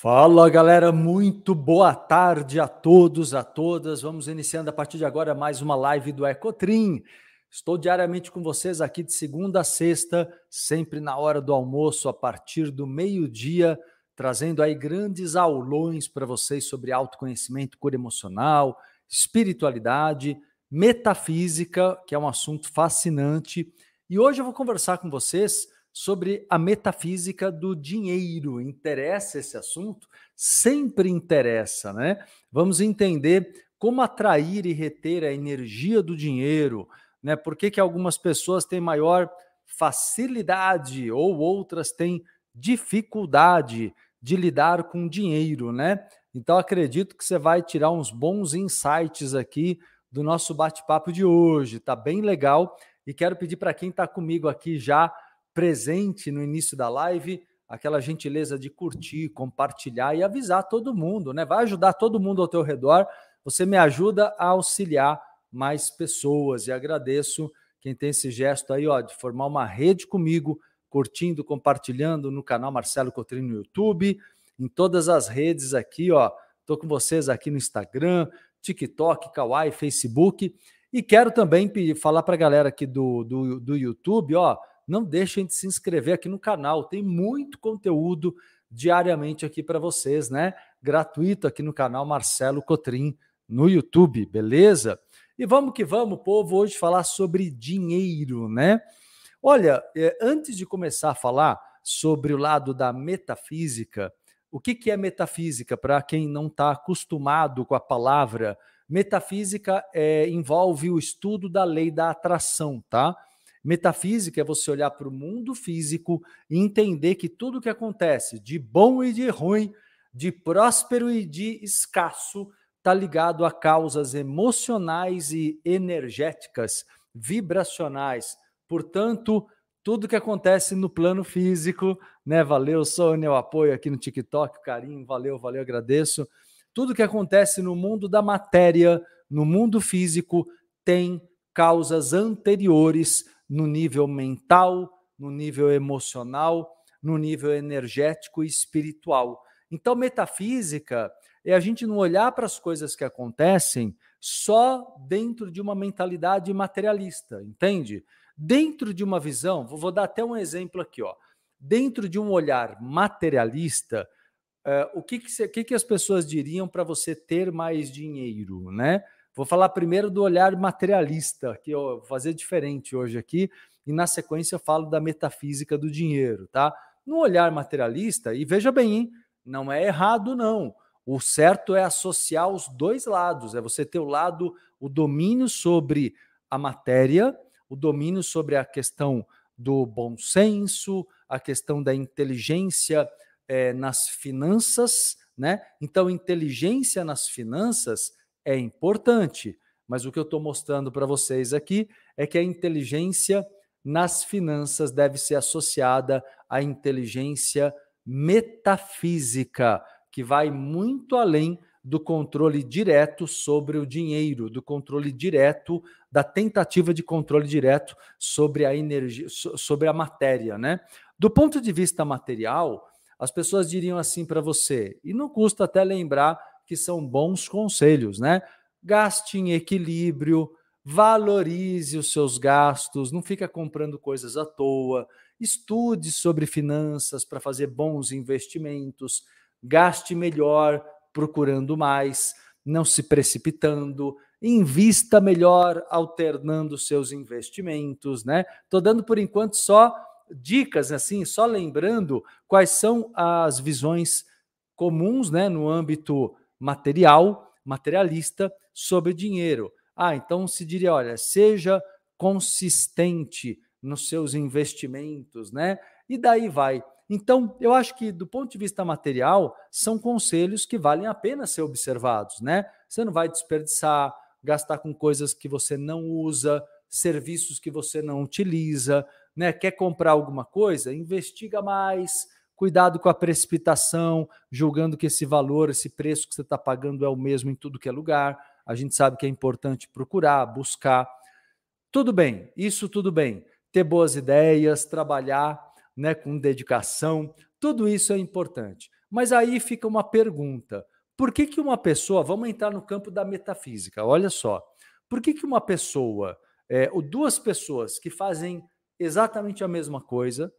Fala galera, muito boa tarde a todos, a todas. Vamos iniciando a partir de agora mais uma live do Ecotrim. Estou diariamente com vocês aqui de segunda a sexta, sempre na hora do almoço, a partir do meio-dia, trazendo aí grandes aulões para vocês sobre autoconhecimento, cura emocional, espiritualidade, metafísica, que é um assunto fascinante. E hoje eu vou conversar com vocês sobre a metafísica do dinheiro. Interessa esse assunto? Sempre interessa, né? Vamos entender como atrair e reter a energia do dinheiro, né? Por que, que algumas pessoas têm maior facilidade ou outras têm dificuldade de lidar com dinheiro, né? Então acredito que você vai tirar uns bons insights aqui do nosso bate-papo de hoje. Tá bem legal e quero pedir para quem está comigo aqui já presente no início da live, aquela gentileza de curtir, compartilhar e avisar todo mundo, né? Vai ajudar todo mundo ao teu redor. Você me ajuda a auxiliar mais pessoas e agradeço quem tem esse gesto aí, ó, de formar uma rede comigo, curtindo, compartilhando no canal Marcelo Cotrino no YouTube, em todas as redes aqui, ó. Tô com vocês aqui no Instagram, TikTok, Kawaii, Facebook. E quero também falar para a galera aqui do, do, do YouTube, ó, não deixem de se inscrever aqui no canal, tem muito conteúdo diariamente aqui para vocês, né? Gratuito aqui no canal Marcelo Cotrim no YouTube, beleza? E vamos que vamos, povo, hoje falar sobre dinheiro, né? Olha, é, antes de começar a falar sobre o lado da metafísica, o que, que é metafísica para quem não está acostumado com a palavra? Metafísica é, envolve o estudo da lei da atração, tá? Metafísica é você olhar para o mundo físico e entender que tudo que acontece, de bom e de ruim, de próspero e de escasso, está ligado a causas emocionais e energéticas, vibracionais. Portanto, tudo que acontece no plano físico, né? Valeu, Sônia, o apoio aqui no TikTok, carinho, valeu, valeu, agradeço. Tudo que acontece no mundo da matéria, no mundo físico, tem causas anteriores no nível mental, no nível emocional, no nível energético e espiritual. Então, metafísica é a gente não olhar para as coisas que acontecem só dentro de uma mentalidade materialista, entende? Dentro de uma visão, vou dar até um exemplo aqui, ó. Dentro de um olhar materialista, uh, o que, que, que, que as pessoas diriam para você ter mais dinheiro, né? Vou falar primeiro do olhar materialista, que eu vou fazer diferente hoje aqui, e na sequência eu falo da metafísica do dinheiro, tá? No olhar materialista, e veja bem, hein, não é errado não. O certo é associar os dois lados, é você ter o lado, o domínio sobre a matéria, o domínio sobre a questão do bom senso, a questão da inteligência é, nas finanças, né? Então, inteligência nas finanças é importante, mas o que eu estou mostrando para vocês aqui é que a inteligência nas finanças deve ser associada à inteligência metafísica, que vai muito além do controle direto sobre o dinheiro, do controle direto, da tentativa de controle direto sobre a energia, sobre a matéria, né? Do ponto de vista material, as pessoas diriam assim para você, e não custa até lembrar que são bons conselhos, né? Gaste em equilíbrio, valorize os seus gastos, não fica comprando coisas à toa, estude sobre finanças para fazer bons investimentos, gaste melhor, procurando mais, não se precipitando, invista melhor, alternando seus investimentos, né? Tô dando por enquanto só dicas assim, só lembrando quais são as visões comuns, né, no âmbito material, materialista, sobre dinheiro. Ah, então se diria, olha, seja consistente nos seus investimentos, né? E daí vai. Então, eu acho que do ponto de vista material, são conselhos que valem a pena ser observados, né? Você não vai desperdiçar, gastar com coisas que você não usa, serviços que você não utiliza, né? Quer comprar alguma coisa? Investiga mais, Cuidado com a precipitação, julgando que esse valor, esse preço que você está pagando é o mesmo em tudo que é lugar. A gente sabe que é importante procurar, buscar. Tudo bem, isso tudo bem. Ter boas ideias, trabalhar né, com dedicação, tudo isso é importante. Mas aí fica uma pergunta: por que, que uma pessoa, vamos entrar no campo da metafísica, olha só, por que, que uma pessoa, é, ou duas pessoas que fazem exatamente a mesma coisa,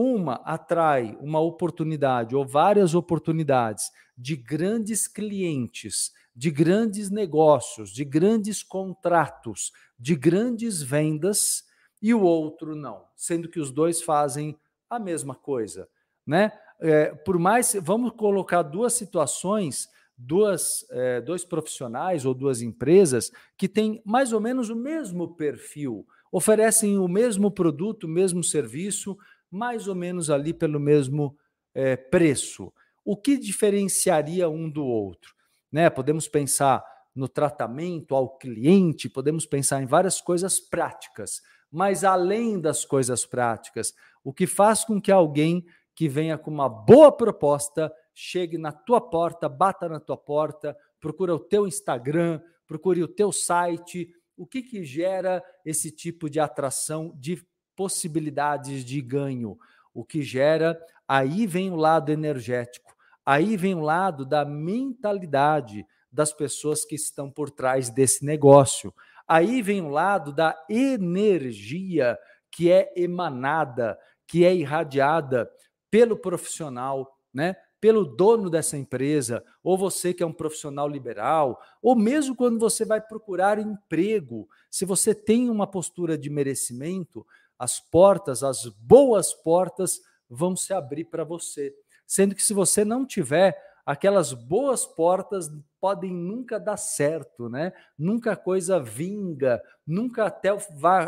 uma atrai uma oportunidade ou várias oportunidades de grandes clientes, de grandes negócios, de grandes contratos, de grandes vendas, e o outro não, sendo que os dois fazem a mesma coisa, né? É, por mais, vamos colocar duas situações, duas, é, dois profissionais ou duas empresas que têm mais ou menos o mesmo perfil, oferecem o mesmo produto, o mesmo serviço, mais ou menos ali pelo mesmo é, preço. O que diferenciaria um do outro? Né? Podemos pensar no tratamento ao cliente, podemos pensar em várias coisas práticas, mas além das coisas práticas, o que faz com que alguém que venha com uma boa proposta chegue na tua porta, bata na tua porta, procura o teu Instagram, procure o teu site, o que que gera esse tipo de atração, de possibilidades de ganho? O que gera, aí vem o lado energético, aí vem o lado da mentalidade das pessoas que estão por trás desse negócio. Aí vem o lado da energia que é emanada, que é irradiada pelo profissional, né? Pelo dono dessa empresa, ou você que é um profissional liberal, ou mesmo quando você vai procurar emprego, se você tem uma postura de merecimento, as portas, as boas portas vão se abrir para você. Sendo que se você não tiver, aquelas boas portas podem nunca dar certo, né? Nunca a coisa vinga, nunca até o,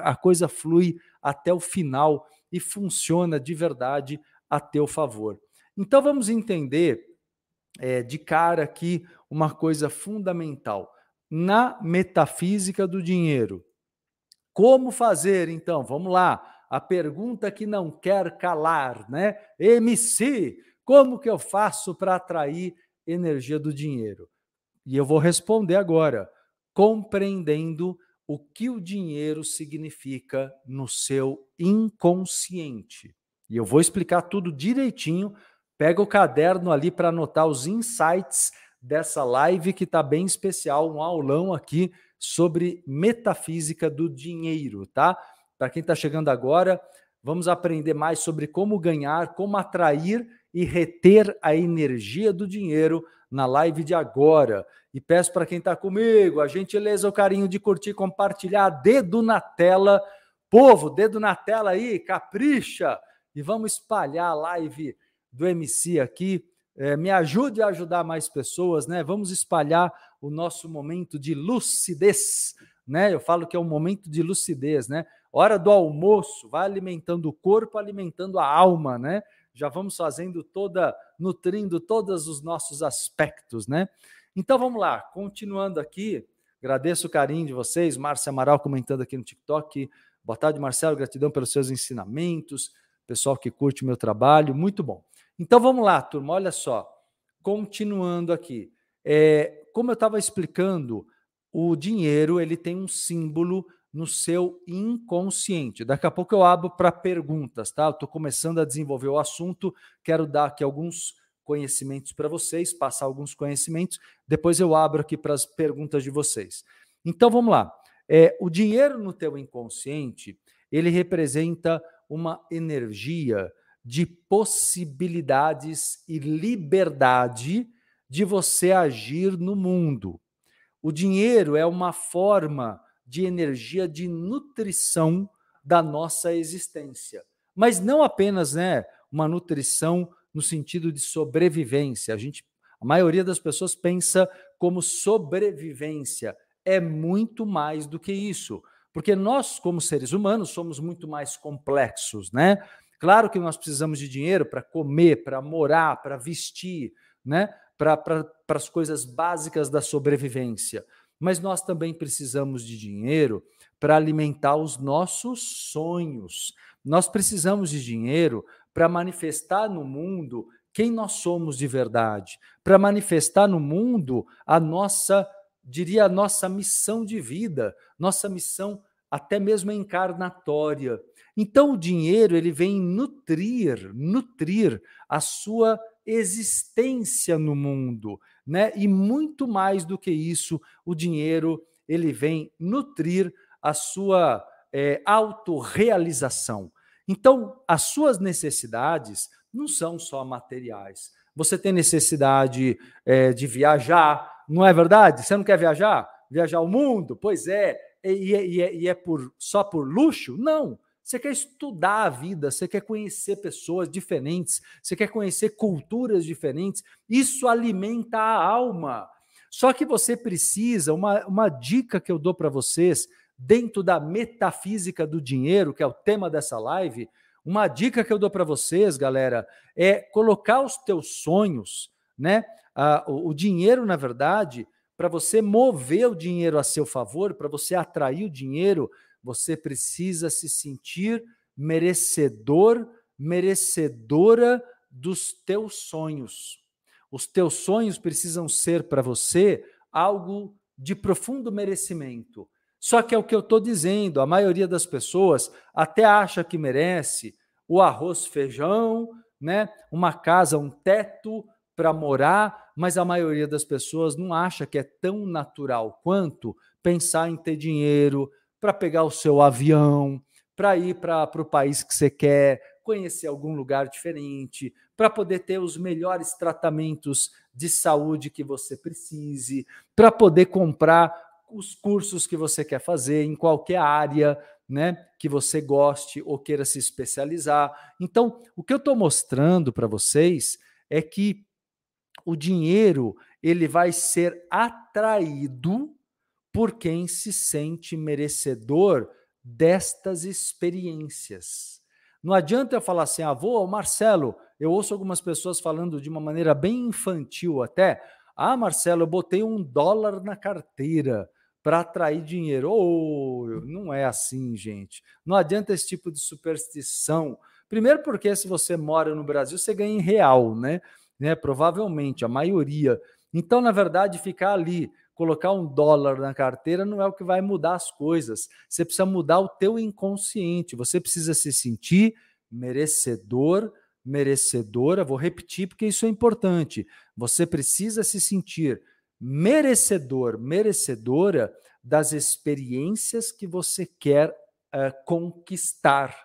a coisa flui até o final e funciona de verdade a teu favor. Então vamos entender é, de cara aqui uma coisa fundamental. Na metafísica do dinheiro, como fazer então? Vamos lá. A pergunta que não quer calar, né? MC, como que eu faço para atrair energia do dinheiro? E eu vou responder agora, compreendendo o que o dinheiro significa no seu inconsciente. E eu vou explicar tudo direitinho. Pega o caderno ali para anotar os insights dessa live que está bem especial, um aulão aqui sobre metafísica do dinheiro, tá? Para quem está chegando agora, vamos aprender mais sobre como ganhar, como atrair e reter a energia do dinheiro na live de agora. E peço para quem está comigo a gentileza, o carinho de curtir, compartilhar, dedo na tela. Povo, dedo na tela aí, capricha e vamos espalhar a live do MC aqui. É, me ajude a ajudar mais pessoas, né? Vamos espalhar o nosso momento de lucidez, né? Eu falo que é um momento de lucidez, né? Hora do almoço, vai alimentando o corpo, alimentando a alma, né? já vamos fazendo toda, nutrindo todos os nossos aspectos, né? Então vamos lá, continuando aqui, agradeço o carinho de vocês, Márcia Amaral comentando aqui no TikTok. Boa tarde, Marcelo, gratidão pelos seus ensinamentos, pessoal que curte o meu trabalho, muito bom. Então vamos lá, turma, olha só, continuando aqui. É, como eu estava explicando, o dinheiro ele tem um símbolo no seu inconsciente. Daqui a pouco eu abro para perguntas, tá? Estou começando a desenvolver o assunto, quero dar aqui alguns conhecimentos para vocês, passar alguns conhecimentos, depois eu abro aqui para as perguntas de vocês. Então vamos lá. É, o dinheiro no teu inconsciente, ele representa uma energia de possibilidades e liberdade de você agir no mundo. O dinheiro é uma forma de energia de nutrição da nossa existência. Mas não apenas né, uma nutrição no sentido de sobrevivência. A gente, a maioria das pessoas pensa como sobrevivência. É muito mais do que isso, porque nós, como seres humanos, somos muito mais complexos, né? Claro que nós precisamos de dinheiro para comer, para morar, para vestir, né? Para as coisas básicas da sobrevivência mas nós também precisamos de dinheiro para alimentar os nossos sonhos. Nós precisamos de dinheiro para manifestar no mundo quem nós somos de verdade, para manifestar no mundo a nossa, diria, a nossa missão de vida, nossa missão até mesmo encarnatória. Então o dinheiro ele vem nutrir, nutrir a sua existência no mundo, né? E muito mais do que isso, o dinheiro ele vem nutrir a sua é, autorrealização. Então, as suas necessidades não são só materiais. Você tem necessidade é, de viajar, não é verdade? Você não quer viajar? Viajar o mundo? Pois é. E, e, e é por, só por luxo? Não. Você quer estudar a vida, você quer conhecer pessoas diferentes, você quer conhecer culturas diferentes. Isso alimenta a alma. Só que você precisa, uma, uma dica que eu dou para vocês, dentro da metafísica do dinheiro, que é o tema dessa live, uma dica que eu dou para vocês, galera, é colocar os teus sonhos, né? Ah, o, o dinheiro, na verdade, para você mover o dinheiro a seu favor, para você atrair o dinheiro, você precisa se sentir merecedor, merecedora dos teus sonhos. Os teus sonhos precisam ser para você algo de profundo merecimento. Só que é o que eu estou dizendo, a maioria das pessoas até acha que merece o arroz, feijão, né? uma casa, um teto para morar, mas a maioria das pessoas não acha que é tão natural quanto pensar em ter dinheiro para pegar o seu avião, para ir para o país que você quer, conhecer algum lugar diferente, para poder ter os melhores tratamentos de saúde que você precise, para poder comprar os cursos que você quer fazer em qualquer área, né, que você goste ou queira se especializar. Então, o que eu estou mostrando para vocês é que o dinheiro ele vai ser atraído por quem se sente merecedor destas experiências. Não adianta eu falar assim, avô, Marcelo, eu ouço algumas pessoas falando de uma maneira bem infantil até, ah, Marcelo, eu botei um dólar na carteira para atrair dinheiro. Oh, não é assim, gente. Não adianta esse tipo de superstição. Primeiro, porque se você mora no Brasil, você ganha em real, né? né? Provavelmente, a maioria. Então, na verdade, ficar ali, colocar um dólar na carteira não é o que vai mudar as coisas. Você precisa mudar o teu inconsciente. Você precisa se sentir merecedor, merecedora. Vou repetir porque isso é importante. Você precisa se sentir merecedor, merecedora das experiências que você quer uh, conquistar.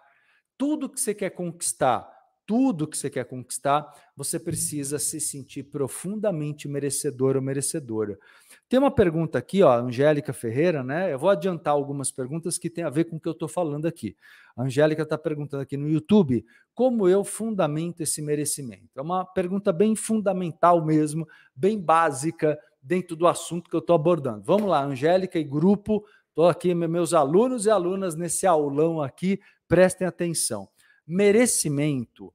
Tudo que você quer conquistar, tudo que você quer conquistar, você precisa se sentir profundamente merecedor ou merecedora. Tem uma pergunta aqui, ó, Angélica Ferreira, né? Eu vou adiantar algumas perguntas que tem a ver com o que eu estou falando aqui. A Angélica está perguntando aqui no YouTube como eu fundamento esse merecimento. É uma pergunta bem fundamental mesmo, bem básica, dentro do assunto que eu estou abordando. Vamos lá, Angélica e grupo, estou aqui, meus alunos e alunas nesse aulão aqui, prestem atenção. Merecimento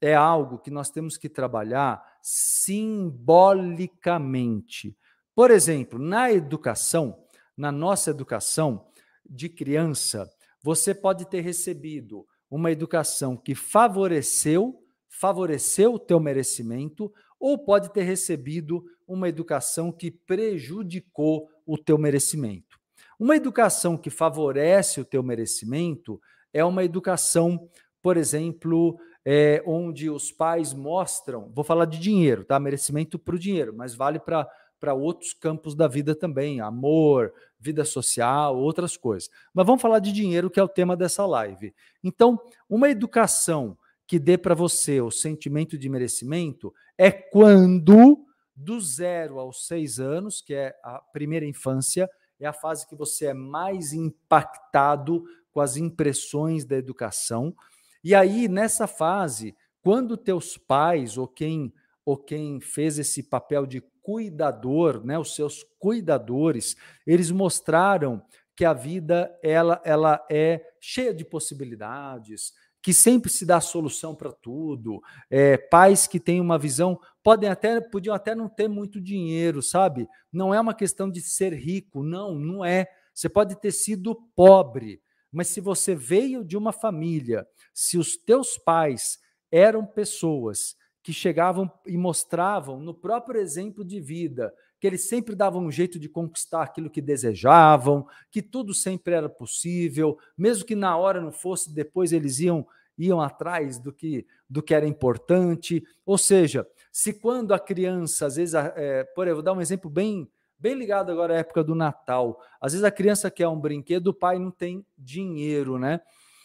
é algo que nós temos que trabalhar simbolicamente. Por exemplo, na educação, na nossa educação de criança, você pode ter recebido uma educação que favoreceu, favoreceu o teu merecimento, ou pode ter recebido uma educação que prejudicou o teu merecimento. Uma educação que favorece o teu merecimento é uma educação, por exemplo, é, onde os pais mostram, vou falar de dinheiro, tá? Merecimento para o dinheiro, mas vale para outros campos da vida também, amor, vida social, outras coisas. Mas vamos falar de dinheiro, que é o tema dessa live. Então, uma educação que dê para você o sentimento de merecimento é quando do zero aos seis anos, que é a primeira infância, é a fase que você é mais impactado com as impressões da educação. E aí, nessa fase, quando teus pais ou quem ou quem fez esse papel de cuidador, né, os seus cuidadores, eles mostraram que a vida ela, ela é cheia de possibilidades, que sempre se dá solução para tudo, é, pais que têm uma visão, podem até, podiam até não ter muito dinheiro, sabe? Não é uma questão de ser rico, não, não é. Você pode ter sido pobre, mas se você veio de uma família, se os teus pais eram pessoas que chegavam e mostravam no próprio exemplo de vida que eles sempre davam um jeito de conquistar aquilo que desejavam, que tudo sempre era possível, mesmo que na hora não fosse, depois eles iam iam atrás do que do que era importante. Ou seja, Se quando a criança, às vezes, é, por exemplo, vou dar um exemplo bem, bem ligado agora à época do Natal. Às vezes a criança quer um brinquedo, o pai não tem dinheiro, né?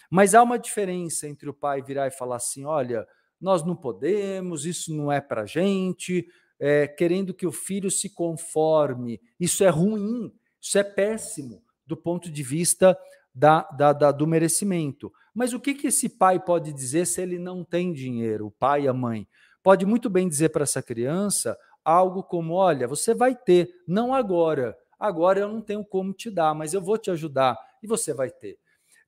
Mas há uma diferença entre o pai virar e falar assim: olha, nós não podemos, isso não é para gente, é, querendo que o filho se conforme. Isso é ruim, isso é péssimo do ponto de vista da, da, da, do merecimento. Mas o que, que esse pai pode dizer se ele não tem dinheiro, o pai a mãe? Pode muito bem dizer para essa criança algo como: olha, você vai ter, não agora. Agora eu não tenho como te dar, mas eu vou te ajudar e você vai ter.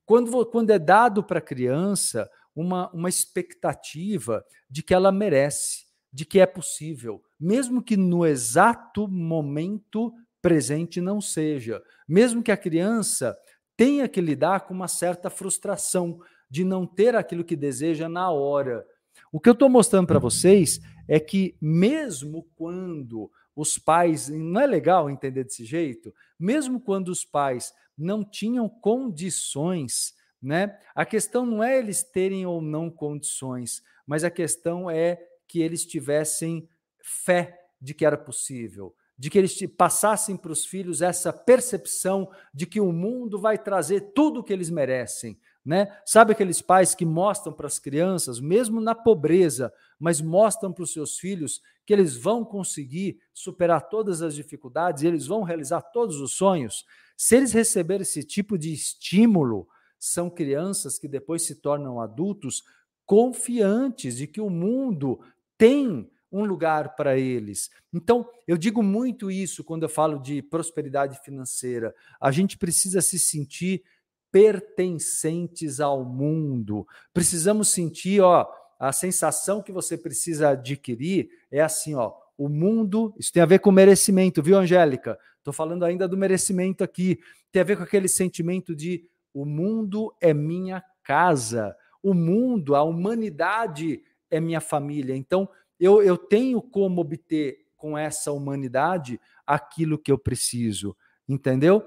Quando, quando é dado para a criança uma, uma expectativa de que ela merece, de que é possível, mesmo que no exato momento presente não seja, mesmo que a criança tenha que lidar com uma certa frustração de não ter aquilo que deseja na hora. O que eu estou mostrando para vocês é que, mesmo quando os pais, não é legal entender desse jeito, mesmo quando os pais não tinham condições, né? A questão não é eles terem ou não condições, mas a questão é que eles tivessem fé de que era possível, de que eles passassem para os filhos essa percepção de que o mundo vai trazer tudo o que eles merecem. Né? Sabe aqueles pais que mostram para as crianças, mesmo na pobreza, mas mostram para os seus filhos que eles vão conseguir superar todas as dificuldades, eles vão realizar todos os sonhos? Se eles receberem esse tipo de estímulo, são crianças que depois se tornam adultos confiantes de que o mundo tem um lugar para eles. Então, eu digo muito isso quando eu falo de prosperidade financeira. A gente precisa se sentir pertencentes ao mundo. Precisamos sentir, ó, a sensação que você precisa adquirir é assim, ó, o mundo, isso tem a ver com merecimento, viu, Angélica? Estou falando ainda do merecimento aqui. Tem a ver com aquele sentimento de o mundo é minha casa. O mundo, a humanidade é minha família. Então, eu, eu tenho como obter com essa humanidade aquilo que eu preciso, entendeu?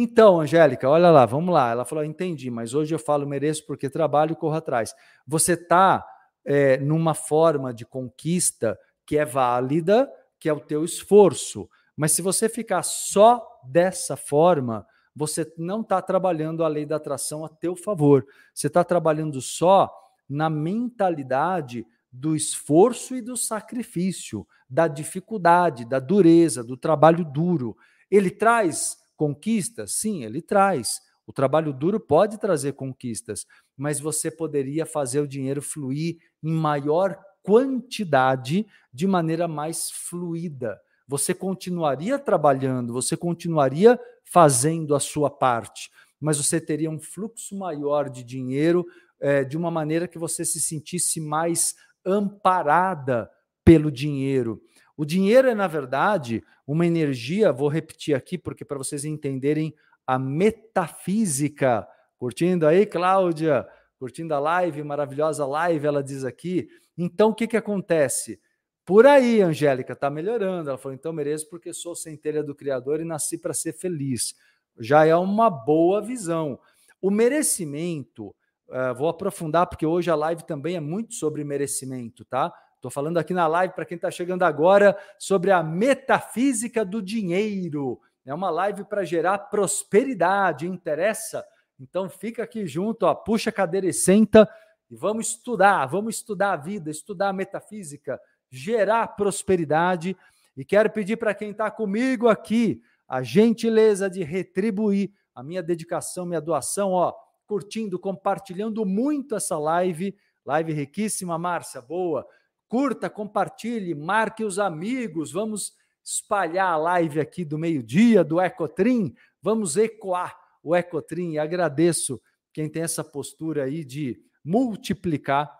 Então, Angélica, olha lá, vamos lá. Ela falou: entendi, mas hoje eu falo mereço porque trabalho e corro atrás. Você está é, numa forma de conquista que é válida, que é o teu esforço. Mas se você ficar só dessa forma, você não está trabalhando a lei da atração a teu favor. Você está trabalhando só na mentalidade do esforço e do sacrifício, da dificuldade, da dureza, do trabalho duro. Ele traz conquistas? Sim, ele traz. O trabalho duro pode trazer conquistas, mas você poderia fazer o dinheiro fluir em maior quantidade de maneira mais fluida. Você continuaria trabalhando, você continuaria fazendo a sua parte, mas você teria um fluxo maior de dinheiro é, de uma maneira que você se sentisse mais amparada pelo dinheiro. O dinheiro é, na verdade, uma energia, vou repetir aqui, porque para vocês entenderem a metafísica. Curtindo aí, Cláudia? Curtindo a live, maravilhosa live, ela diz aqui. Então, o que, que acontece? Por aí, Angélica, está melhorando. Ela falou, então mereço porque sou centelha do Criador e nasci para ser feliz. Já é uma boa visão. O merecimento Uh, vou aprofundar, porque hoje a live também é muito sobre merecimento, tá? Estou falando aqui na live, para quem está chegando agora, sobre a metafísica do dinheiro. É uma live para gerar prosperidade, interessa? Então fica aqui junto, ó, puxa a cadeira e senta e vamos estudar, vamos estudar a vida, estudar a metafísica, gerar prosperidade. E quero pedir para quem está comigo aqui a gentileza de retribuir a minha dedicação, minha doação, ó curtindo, compartilhando muito essa live. Live riquíssima, Márcia, boa. Curta, compartilhe, marque os amigos. Vamos espalhar a live aqui do meio-dia do Ecotrim. Vamos ecoar o Ecotrim. E agradeço quem tem essa postura aí de multiplicar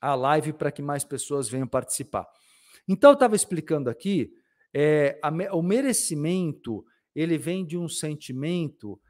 a live para que mais pessoas venham participar. Então, eu estava explicando aqui, é, a, o merecimento ele vem de um sentimento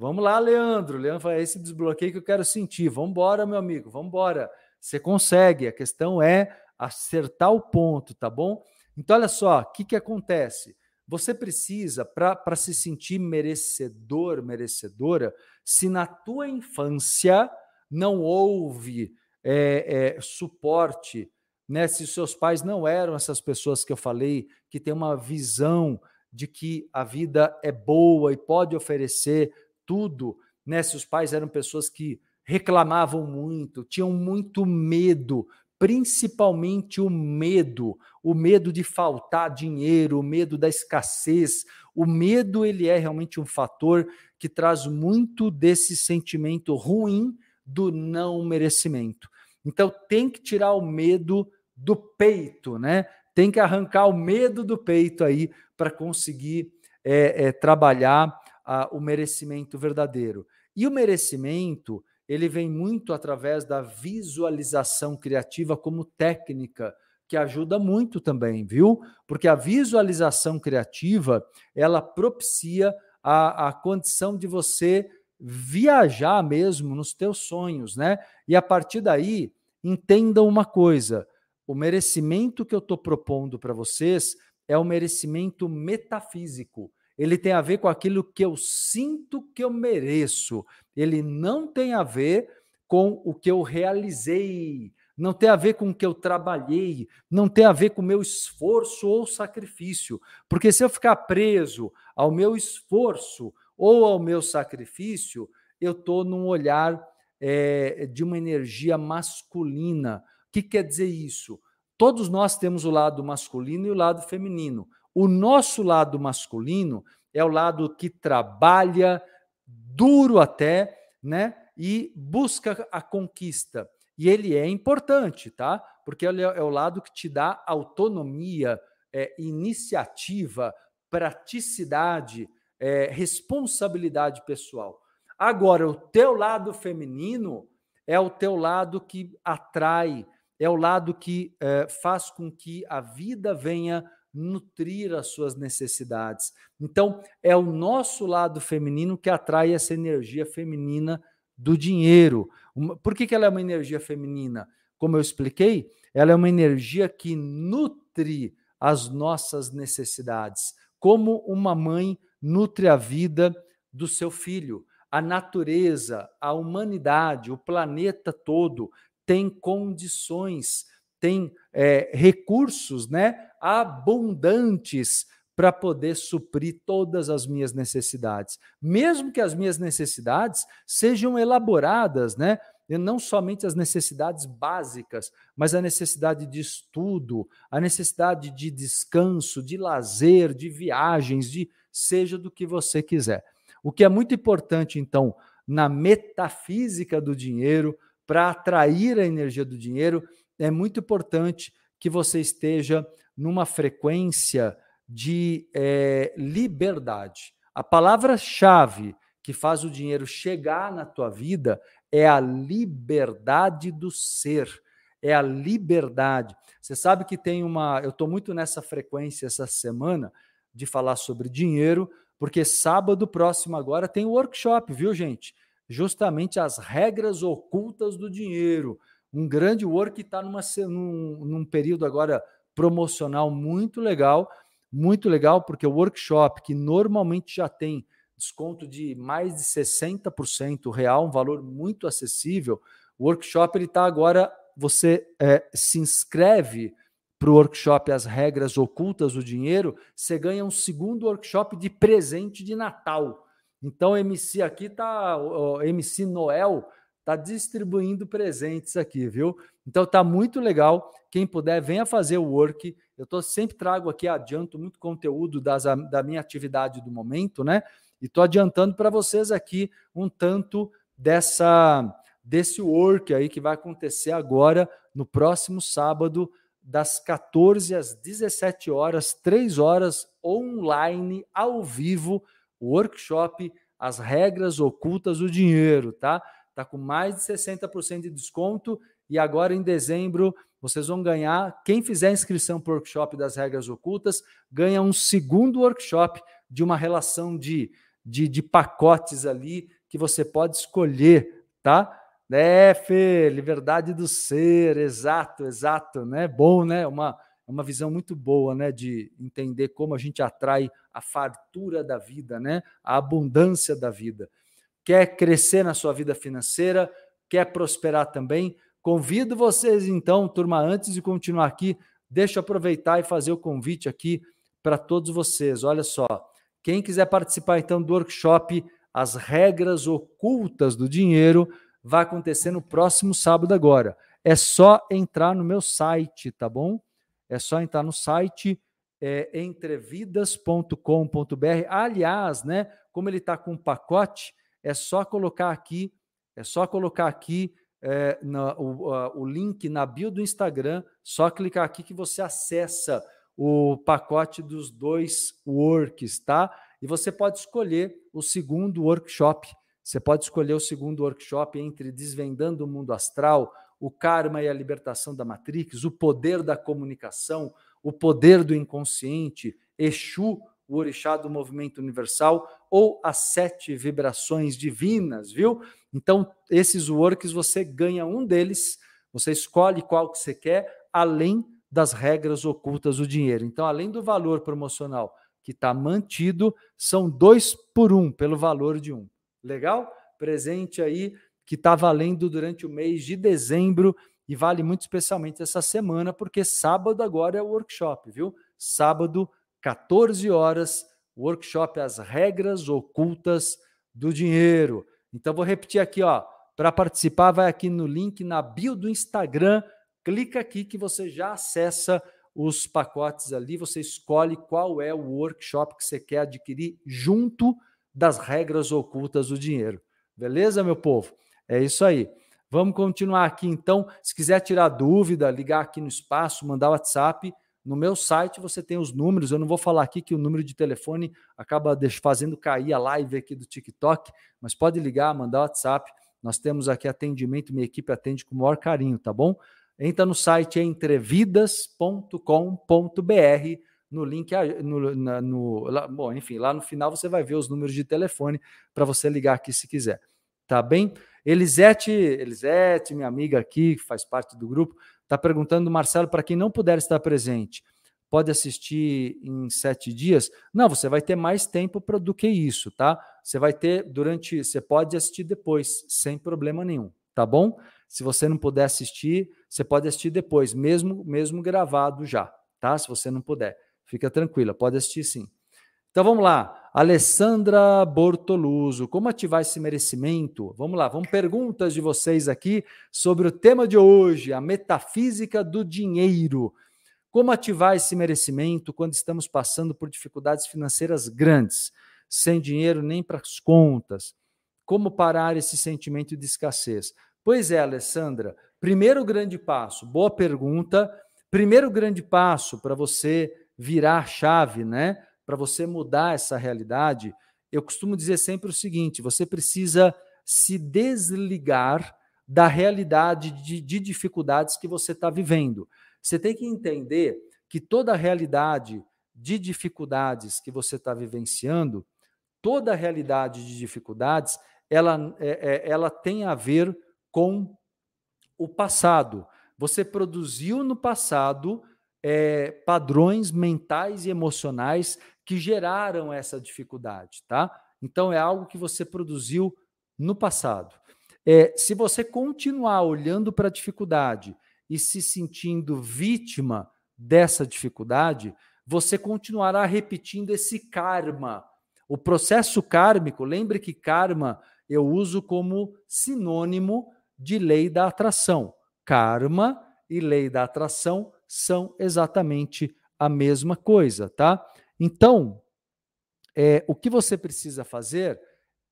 Vamos lá, Leandro. Leandro é esse desbloqueio que eu quero sentir. Vamos embora, meu amigo. Vamos embora. Você consegue. A questão é acertar o ponto, tá bom? Então, olha só, o que, que acontece? Você precisa, para se sentir merecedor, merecedora, se na tua infância não houve é, é, suporte né? Se seus pais não eram essas pessoas que eu falei, que têm uma visão de que a vida é boa e pode oferecer tudo, né? Se os pais eram pessoas que reclamavam muito, tinham muito medo, principalmente o medo, o medo de faltar dinheiro, o medo da escassez. O medo ele é realmente um fator que traz muito desse sentimento ruim do não merecimento. Então tem que tirar o medo do peito, né? Tem que arrancar o medo do peito aí para conseguir é, é, trabalhar a, o merecimento verdadeiro. E o merecimento ele vem muito através da visualização criativa como técnica, que ajuda muito também, viu? Porque a visualização criativa ela propicia a, a condição de você viajar mesmo nos teus sonhos, né? E a partir daí, entendam uma coisa: o merecimento que eu estou propondo para vocês é o merecimento metafísico. Ele tem a ver com aquilo que eu sinto que eu mereço. Ele não tem a ver com o que eu realizei, não tem a ver com o que eu trabalhei, não tem a ver com o meu esforço ou sacrifício. Porque se eu ficar preso ao meu esforço ou ao meu sacrifício, eu estou num olhar é, de uma energia masculina o que quer dizer isso? Todos nós temos o lado masculino e o lado feminino. O nosso lado masculino é o lado que trabalha duro até, né? E busca a conquista. E ele é importante, tá? Porque ele é o lado que te dá autonomia, é, iniciativa, praticidade, é, responsabilidade pessoal. Agora, o teu lado feminino é o teu lado que atrai, é o lado que é, faz com que a vida venha nutrir as suas necessidades. Então, é o nosso lado feminino que atrai essa energia feminina do dinheiro. Por que, que ela é uma energia feminina? Como eu expliquei, ela é uma energia que nutre as nossas necessidades, como uma mãe nutre a vida do seu filho. A natureza, a humanidade, o planeta todo tem condições, tem é, recursos né, abundantes para poder suprir todas as minhas necessidades. Mesmo que as minhas necessidades sejam elaboradas, né? E não somente as necessidades básicas, mas a necessidade de estudo, a necessidade de descanso, de lazer, de viagens, de seja do que você quiser. O que é muito importante, então, na metafísica do dinheiro, para atrair a energia do dinheiro, é muito importante que você esteja numa frequência de é, liberdade. A palavra-chave que faz o dinheiro chegar na tua vida é a liberdade do ser, é a liberdade. Você sabe que tem uma. Eu estou muito nessa frequência essa semana de falar sobre dinheiro, porque sábado próximo agora tem o workshop, viu, gente? justamente as regras ocultas do dinheiro. Um grande work que está num, num período agora promocional muito legal, muito legal, porque o workshop, que normalmente já tem desconto de mais de 60% real, um valor muito acessível, o workshop ele está agora, você é, se inscreve para o workshop As Regras Ocultas do Dinheiro, você ganha um segundo workshop de presente de Natal. Então, MC aqui tá, o MC Noel tá distribuindo presentes aqui, viu? Então tá muito legal. Quem puder, venha fazer o work. Eu tô sempre trago aqui, adianto muito conteúdo das, da minha atividade do momento, né? E tô adiantando para vocês aqui um tanto dessa desse work aí que vai acontecer agora no próximo sábado das 14 às 17 horas, 3 horas online ao vivo workshop As Regras Ocultas do Dinheiro, tá? Tá com mais de 60% de desconto e agora em dezembro vocês vão ganhar, quem fizer inscrição para o workshop das regras ocultas, ganha um segundo workshop de uma relação de, de, de pacotes ali que você pode escolher, tá? É, Fê, liberdade do ser, exato, exato, né? Bom, né? Uma, uma visão muito boa, né, de entender como a gente atrai a fartura da vida, né, a abundância da vida. Quer crescer na sua vida financeira, quer prosperar também, Convido vocês, então, turma, antes de continuar aqui, deixa eu aproveitar e fazer o convite aqui para todos vocês. Olha só, quem quiser participar, então, do workshop As Regras Ocultas do Dinheiro, vai acontecer no próximo sábado agora. É só entrar no meu site, tá bom? É só entrar no site é, entrevidas.com.br. Aliás, né, como ele está com um pacote, é só colocar aqui, é só colocar aqui é, na, o, o link na bio do Instagram, só clicar aqui que você acessa o pacote dos dois works, tá? E você pode escolher o segundo workshop. Você pode escolher o segundo workshop entre Desvendando o Mundo Astral, o Karma e a Libertação da Matrix, o Poder da Comunicação, o Poder do Inconsciente, Exu, o Orixá do Movimento Universal, ou as Sete Vibrações Divinas, viu? Então, esses works você ganha um deles, você escolhe qual que você quer, além das regras ocultas do dinheiro. Então, além do valor promocional que está mantido, são dois por um, pelo valor de um. Legal? Presente aí que está valendo durante o mês de dezembro e vale muito especialmente essa semana, porque sábado agora é o workshop, viu? Sábado, 14 horas, workshop As Regras Ocultas do Dinheiro. Então, vou repetir aqui, ó. Para participar, vai aqui no link na bio do Instagram, clica aqui que você já acessa os pacotes ali, você escolhe qual é o workshop que você quer adquirir junto das regras ocultas do dinheiro. Beleza, meu povo? É isso aí. Vamos continuar aqui então. Se quiser tirar dúvida, ligar aqui no espaço, mandar WhatsApp. No meu site você tem os números. Eu não vou falar aqui que o número de telefone acaba fazendo cair a live aqui do TikTok, mas pode ligar, mandar WhatsApp. Nós temos aqui atendimento, minha equipe atende com o maior carinho, tá bom? Entra no site entrevidas.com.br, no link, no, no, lá, bom, enfim, lá no final você vai ver os números de telefone para você ligar aqui se quiser, tá bem? Elisete, Elisete, minha amiga aqui, que faz parte do grupo, está perguntando, Marcelo, para quem não puder estar presente, pode assistir em sete dias? Não, você vai ter mais tempo pra, do que isso, tá? Você vai ter durante, você pode assistir depois, sem problema nenhum, tá bom? Se você não puder assistir, você pode assistir depois, mesmo mesmo gravado já, tá? Se você não puder, fica tranquila, pode assistir sim. Então vamos lá, Alessandra Bortoluso, como ativar esse merecimento? Vamos lá, vamos perguntas de vocês aqui sobre o tema de hoje, a metafísica do dinheiro. Como ativar esse merecimento quando estamos passando por dificuldades financeiras grandes, sem dinheiro nem para as contas? Como parar esse sentimento de escassez? Pois é, Alessandra. Primeiro grande passo, boa pergunta. Primeiro grande passo para você virar a chave, né? Para você mudar essa realidade, eu costumo dizer sempre o seguinte: você precisa se desligar da realidade de, de dificuldades que você está vivendo. Você tem que entender que toda realidade de dificuldades que você está vivenciando, toda realidade de dificuldades, ela, é, é, ela tem a ver com o passado. Você produziu no passado é, padrões mentais e emocionais que geraram essa dificuldade, tá? Então é algo que você produziu no passado. É, se você continuar olhando para a dificuldade e se sentindo vítima dessa dificuldade, você continuará repetindo esse karma. O processo kármico, lembre que karma eu uso como sinônimo de lei da atração. Karma e lei da atração são exatamente a mesma coisa, tá? Então, é, o que você precisa fazer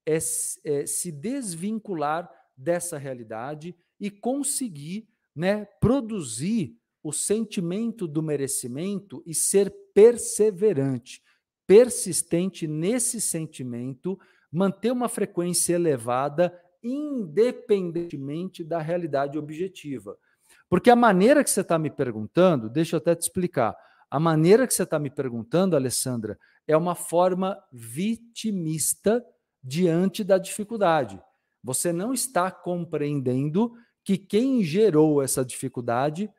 é, é se desvincular dessa realidade e conseguir né, produzir o sentimento do merecimento e ser perseverante, persistente nesse sentimento, manter uma frequência elevada independentemente da realidade objetiva. Porque a maneira que você está me perguntando, deixa eu até te explicar. A maneira que você está me perguntando, Alessandra, é uma forma vitimista diante da dificuldade. Você não está compreendendo que quem gerou essa dificuldade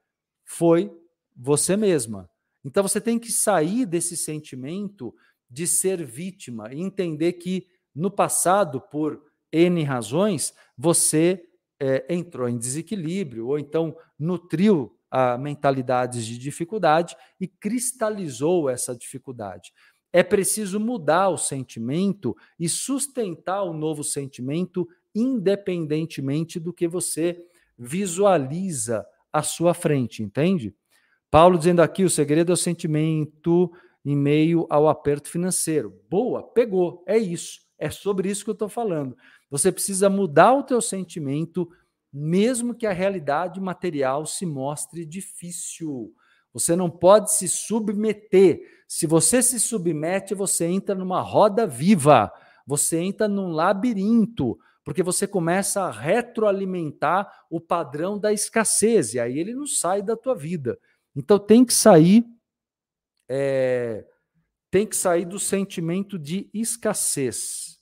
foi você mesma. Então você tem que sair desse sentimento de ser vítima e entender que no passado, por N razões, você é, entrou em desequilíbrio, ou então nutriu a mentalidades de dificuldade e cristalizou essa dificuldade. É preciso mudar o sentimento e sustentar o novo sentimento independentemente do que você visualiza à sua frente, entende? Paulo dizendo aqui: o segredo é o sentimento em meio ao aperto financeiro. Boa, pegou, é isso. É sobre isso que eu estou falando. Você precisa mudar o teu sentimento, mesmo que a realidade material se mostre difícil. Você não pode se submeter. Se você se submete, você entra numa roda viva. Você entra num labirinto, porque você começa a retroalimentar o padrão da escassez, e aí ele não sai da tua vida. Então tem que sair é, tem que sair do sentimento de escassez.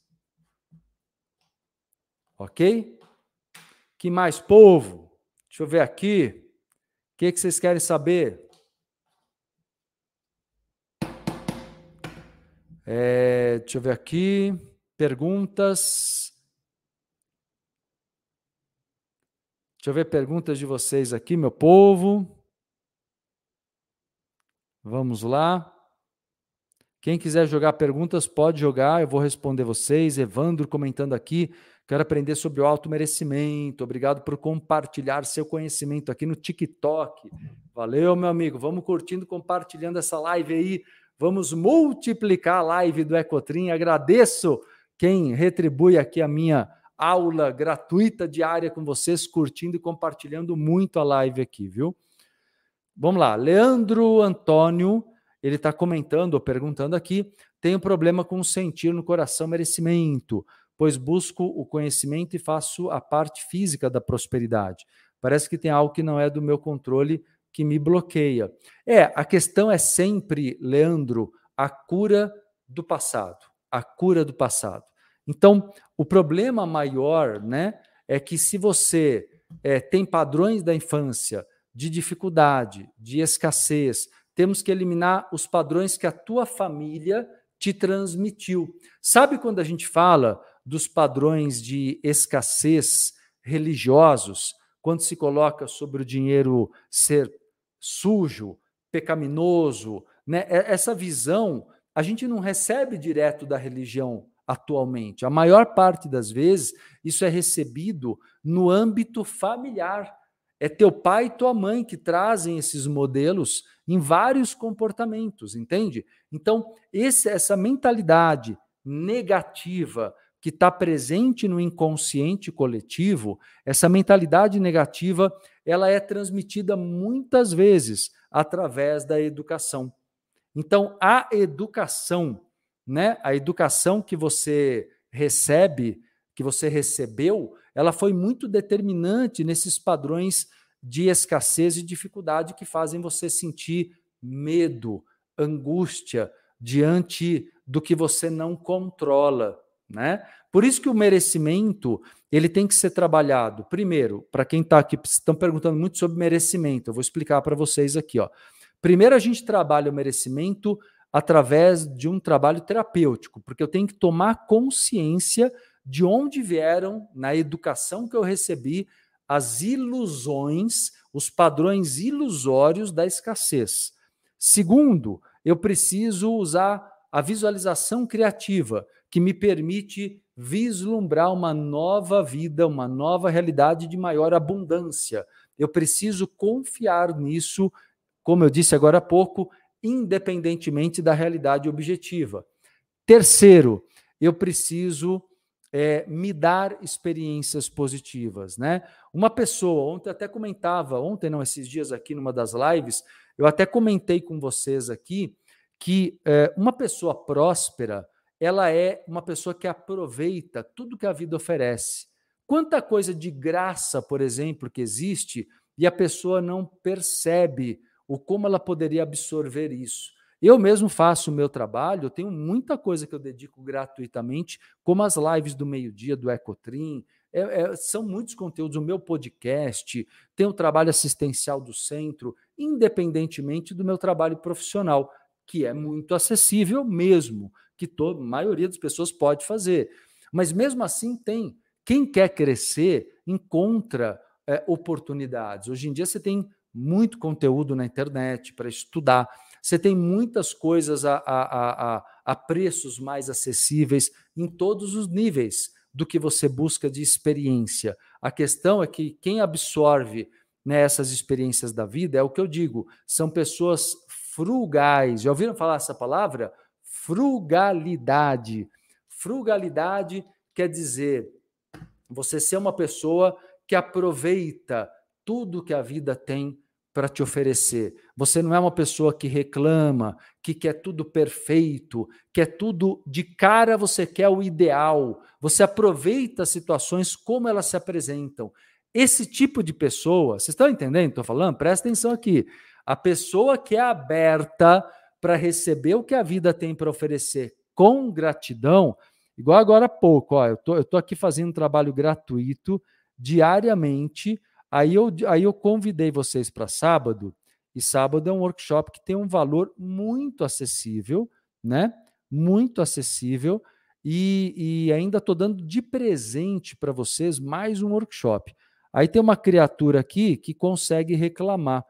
Ok? Que mais, povo? Deixa eu ver aqui. O que, que vocês querem saber? É, deixa eu ver aqui. Perguntas. Deixa eu ver perguntas de vocês aqui, meu povo. Vamos lá. Quem quiser jogar perguntas, pode jogar, eu vou responder vocês. Evandro comentando aqui. Quero aprender sobre o alto merecimento. Obrigado por compartilhar seu conhecimento aqui no TikTok. Valeu, meu amigo. Vamos curtindo, compartilhando essa live aí. Vamos multiplicar a live do Ecotrim. Agradeço quem retribui aqui a minha aula gratuita diária com vocês, curtindo e compartilhando muito a live aqui, viu? Vamos lá, Leandro Antônio, ele está comentando ou perguntando aqui: tenho problema com sentir no coração merecimento, pois busco o conhecimento e faço a parte física da prosperidade. Parece que tem algo que não é do meu controle que me bloqueia. É, a questão é sempre, Leandro, a cura do passado. A cura do passado. Então, o problema maior, né, é que se você é, tem padrões da infância de dificuldade, de escassez. Temos que eliminar os padrões que a tua família te transmitiu. Sabe quando a gente fala dos padrões de escassez religiosos, quando se coloca sobre o dinheiro ser sujo, pecaminoso, né? Essa visão a gente não recebe direto da religião atualmente. A maior parte das vezes isso é recebido no âmbito familiar é teu pai e tua mãe que trazem esses modelos em vários comportamentos, entende? Então, esse, essa mentalidade negativa que está presente no inconsciente coletivo, essa mentalidade negativa, ela é transmitida muitas vezes através da educação. Então, a educação, né, a educação que você recebe, que você recebeu, ela foi muito determinante nesses padrões de escassez e dificuldade que fazem você sentir medo, angústia diante do que você não controla, né? Por isso que o merecimento ele tem que ser trabalhado. Primeiro, para quem está aqui, estão perguntando muito sobre merecimento, eu vou explicar para vocês aqui, ó. Primeiro a gente trabalha o merecimento através de um trabalho terapêutico, porque eu tenho que tomar consciência de onde vieram, na educação que eu recebi, as ilusões, os padrões ilusórios da escassez. Segundo, eu preciso usar a visualização criativa, que me permite vislumbrar uma nova vida, uma nova realidade de maior abundância. Eu preciso confiar nisso, como eu disse agora há pouco, independentemente da realidade objetiva. Terceiro, eu preciso é, me dar experiências positivas, né? Uma pessoa, ontem até comentava, ontem não, esses dias aqui numa das lives, eu até comentei com vocês aqui que é, uma pessoa próspera, ela é uma pessoa que aproveita tudo que a vida oferece. Quanta coisa de graça, por exemplo, que existe e a pessoa não percebe o como ela poderia absorver isso. Eu mesmo faço o meu trabalho, eu tenho muita coisa que eu dedico gratuitamente, como as lives do meio-dia do Ecotrim, é, é, são muitos conteúdos, o meu podcast, tem o trabalho assistencial do centro, independentemente do meu trabalho profissional, que é muito acessível mesmo, que toda, a maioria das pessoas pode fazer. Mas mesmo assim tem Quem quer crescer encontra é, oportunidades. Hoje em dia você tem muito conteúdo na internet para estudar, você tem muitas coisas a, a, a, a preços mais acessíveis em todos os níveis do que você busca de experiência. A questão é que quem absorve né, essas experiências da vida é o que eu digo, são pessoas frugais. Já ouviram falar essa palavra? Frugalidade. Frugalidade quer dizer você ser uma pessoa que aproveita tudo que a vida tem para te oferecer. Você não é uma pessoa que reclama, que quer tudo perfeito, quer tudo de cara, você quer o ideal. Você aproveita as situações como elas se apresentam. Esse tipo de pessoa, vocês estão entendendo? Estou falando? Presta atenção aqui. A pessoa que é aberta para receber o que a vida tem para oferecer com gratidão, igual agora há pouco, ó, eu tô, estou tô aqui fazendo um trabalho gratuito diariamente Aí eu, aí eu convidei vocês para sábado, e sábado é um workshop que tem um valor muito acessível, né? Muito acessível, e, e ainda estou dando de presente para vocês mais um workshop. Aí tem uma criatura aqui que consegue reclamar.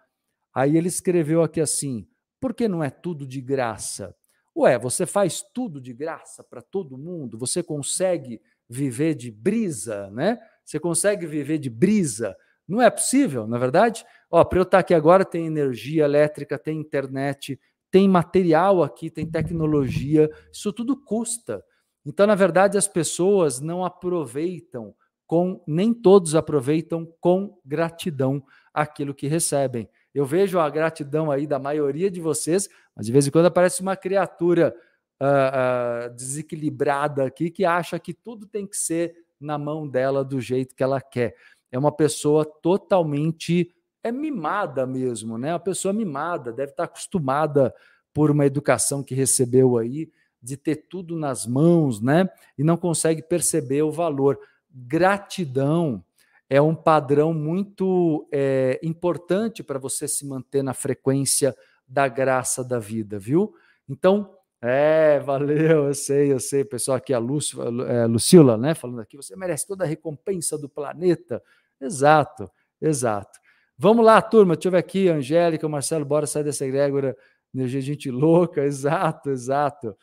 Aí ele escreveu aqui assim: por que não é tudo de graça? Ué, você faz tudo de graça para todo mundo? Você consegue viver de brisa, né? Você consegue viver de brisa? Não é possível, na é verdade? Ó, para eu estar aqui agora tem energia elétrica, tem internet, tem material aqui, tem tecnologia, isso tudo custa. Então, na verdade, as pessoas não aproveitam com, nem todos aproveitam com gratidão aquilo que recebem. Eu vejo a gratidão aí da maioria de vocês, mas de vez em quando aparece uma criatura uh, uh, desequilibrada aqui que acha que tudo tem que ser na mão dela do jeito que ela quer é uma pessoa totalmente é mimada mesmo, né? Uma pessoa mimada, deve estar acostumada por uma educação que recebeu aí de ter tudo nas mãos, né? E não consegue perceber o valor. Gratidão é um padrão muito é, importante para você se manter na frequência da graça da vida, viu? Então, é, valeu, eu sei, eu sei, pessoal aqui, a Lúcio, é, Lucila, né, falando aqui, você merece toda a recompensa do planeta. Exato, exato. Vamos lá, turma, deixa eu ver aqui, Angélica, Marcelo, bora sair dessa egrégora, energia gente louca, exato, exato.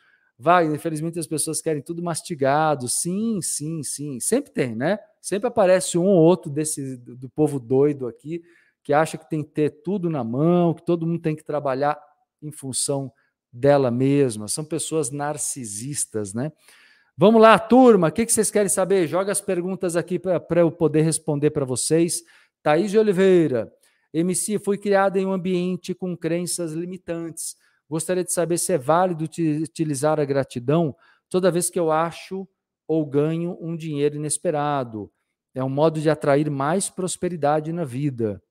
Wagner, infelizmente as pessoas querem tudo mastigado, sim, sim, sim, sempre tem, né? Sempre aparece um ou outro desse do povo doido aqui, que acha que tem que ter tudo na mão, que todo mundo tem que trabalhar em função dela mesma. São pessoas narcisistas, né? Vamos lá, turma, o que, vocês querem saber? Joga as perguntas aqui para eu poder responder para vocês. Thaís de Oliveira, MC, fui criada em um ambiente com crenças limitantes. Gostaria de saber se é válido utilizar a gratidão toda vez que eu acho ou ganho um dinheiro inesperado. É um modo de atrair mais prosperidade na vida.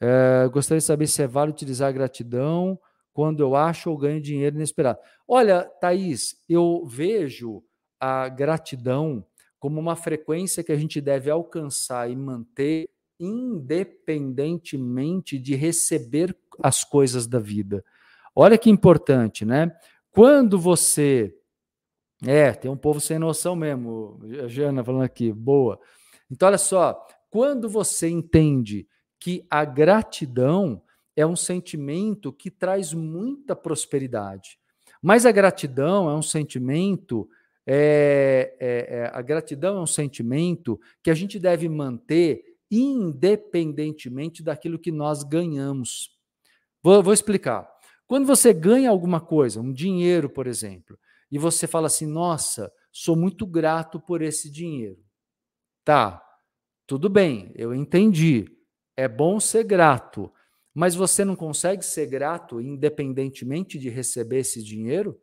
É, gostaria de saber se é válido utilizar a gratidão quando eu acho ou ganho dinheiro inesperado. Olha, Thaís, eu vejo a gratidão como uma frequência que a gente deve alcançar e manter independentemente de receber as coisas da vida. Olha que importante, né? Quando você. É, tem um povo sem noção mesmo, a Jana falando aqui, boa. Então, olha só, quando você entende que a gratidão é um sentimento que traz muita prosperidade. Mas a gratidão é um sentimento, é, é, é, a gratidão é um sentimento que a gente deve manter independentemente daquilo que nós ganhamos. Vou, vou explicar. Quando você ganha alguma coisa, um dinheiro, por exemplo, e você fala assim: nossa, sou muito grato por esse dinheiro. Tá, tudo bem, eu entendi. É bom ser grato, mas você não consegue ser grato independentemente de receber esse dinheiro?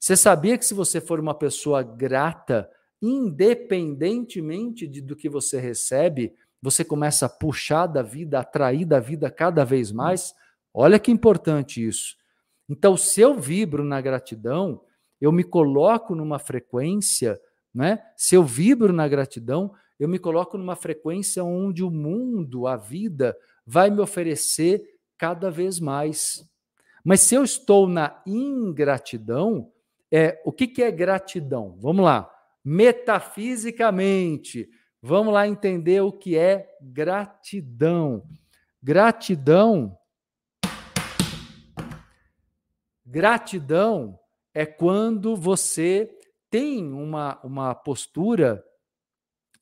Você sabia que se você for uma pessoa grata, independentemente de, do que você recebe, você começa a puxar da vida, atrair da vida cada vez mais? Olha que importante isso. Então, se eu vibro na gratidão, eu me coloco numa frequência, né? Se eu vibro na gratidão, eu me coloco numa frequência onde o mundo, a vida, vai me oferecer cada vez mais. Mas se eu estou na ingratidão, é, o que, que é gratidão? Vamos lá. metafisicamente. Vamos lá entender o que é gratidão. Gratidão. Gratidão é quando você tem uma, uma postura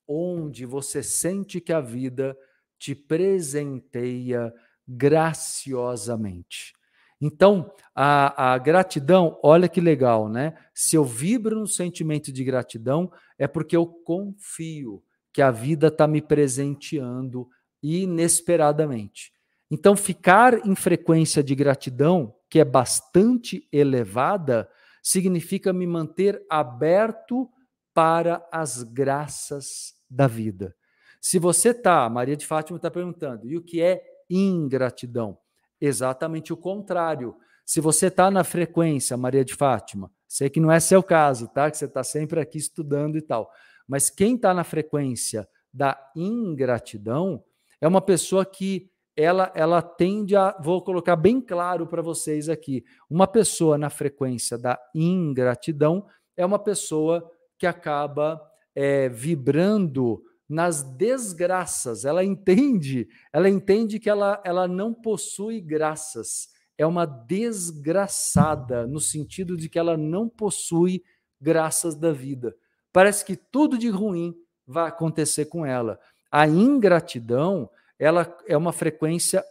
onde você sente que a vida te presenteia graciosamente. Então, a, a, gratidão, olha que legal, né? Se eu vibro no sentimento de gratidão, é porque eu confio que a vida está me presenteando inesperadamente. Então, ficar em frequência de gratidão, que é bastante elevada, significa me manter aberto para as graças da vida. Se você está, Maria de Fátima está perguntando, e o que é ingratidão? Exatamente o contrário. Se você está na frequência, Maria de Fátima, sei que não é seu caso, tá? Que você está sempre aqui estudando e tal. Mas quem está na frequência da ingratidão é uma pessoa que ela, ela tende a, vou colocar bem claro para vocês aqui, uma pessoa na frequência da ingratidão é uma pessoa que acaba é, vibrando nas desgraças. Ela entende, ela entende que ela, ela não possui graças. É uma desgraçada, no sentido de que ela não possui graças da vida. Parece que tudo de ruim vai acontecer com ela. A ingratidão, ela é uma frequência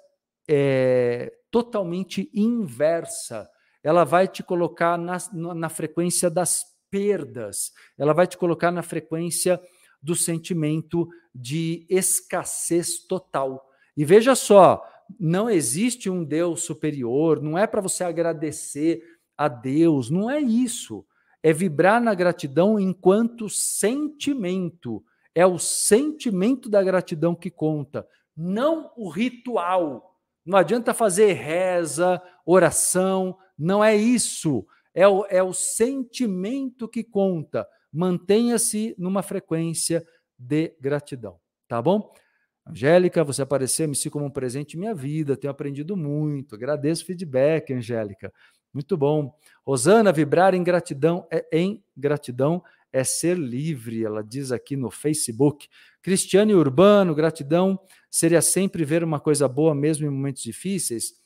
é, totalmente inversa. Ela vai te colocar na, na frequência das perdas, ela vai te colocar na frequência do sentimento de escassez total. E veja só, não existe um Deus superior, não é para você agradecer a Deus, não é isso. É vibrar na gratidão enquanto sentimento. É o sentimento da gratidão que conta, não o ritual. Não adianta fazer reza, oração, não é isso. É o, é o sentimento que conta mantenha-se numa frequência de gratidão, tá bom? Angélica, você apareceu, me como um presente em minha vida, tenho aprendido muito. Agradeço o feedback, Angélica. Muito bom. Rosana, vibrar em gratidão é em gratidão é ser livre, ela diz aqui no Facebook. Cristiane Urbano, gratidão seria sempre ver uma coisa boa mesmo em momentos difíceis.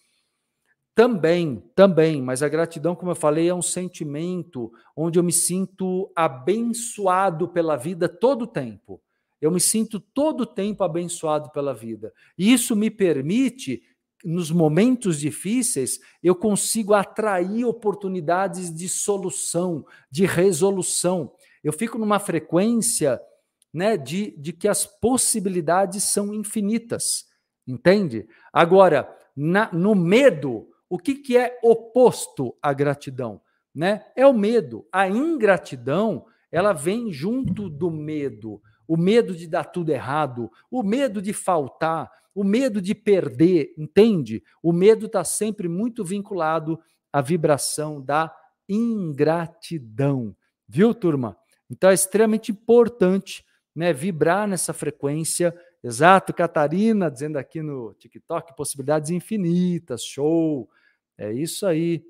Também, também, mas a gratidão, como eu falei, é um sentimento onde eu me sinto abençoado pela vida todo o tempo. Eu me sinto todo o tempo abençoado pela vida. E isso me permite, nos momentos difíceis, eu consigo atrair oportunidades de solução, de resolução. Eu fico numa frequência né, de, de que as possibilidades são infinitas. Entende? Agora, na, no medo, o que, que é oposto à gratidão? Né? É o medo. A ingratidão, ela vem junto do medo. O medo de dar tudo errado, o medo de faltar, o medo de perder, entende? O medo está sempre muito vinculado à vibração da ingratidão. Viu, turma? Então é extremamente importante né, vibrar nessa frequência. Exato, Catarina, dizendo aqui no TikTok, possibilidades infinitas, show. É isso aí.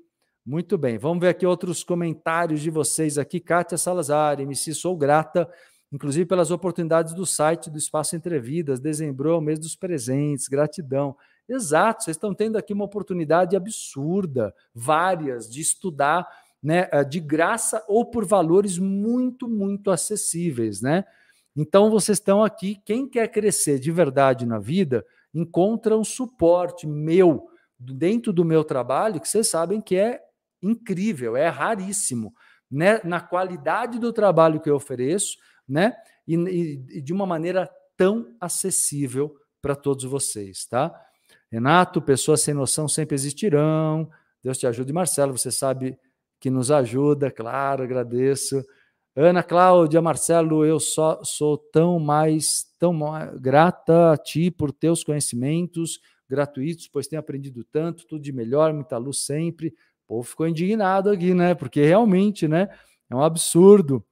Muito bem. Vamos ver aqui outros comentários de vocês aqui. Kátia Salazar, MC, sou grata, inclusive pelas oportunidades do site do Espaço Entrevidas. Dezembro é o mês dos presentes. Gratidão. Exato, vocês estão tendo aqui uma oportunidade absurda, várias, de estudar né, eh, de graça ou por valores muito, muito acessíveis, né? Então vocês estão aqui, quem quer crescer de verdade na vida, encontra um suporte meu dentro do meu trabalho que vocês sabem que é incrível, é raríssimo, né? Na qualidade do trabalho que eu ofereço, né? E, e, e de uma maneira tão acessível para todos vocês, tá? Renato, pessoas sem noção sempre existirão. Deus te ajude, Marcelo. Você sabe que nos ajuda, claro, agradeço. Ana Cláudia, Marcelo, eu só sou tão mais, tão grata a ti por teus conhecimentos gratuitos, pois tenho aprendido tanto, tudo de melhor, muita luz sempre. O povo ficou indignado aqui, né? Porque realmente, né? É um absurdo,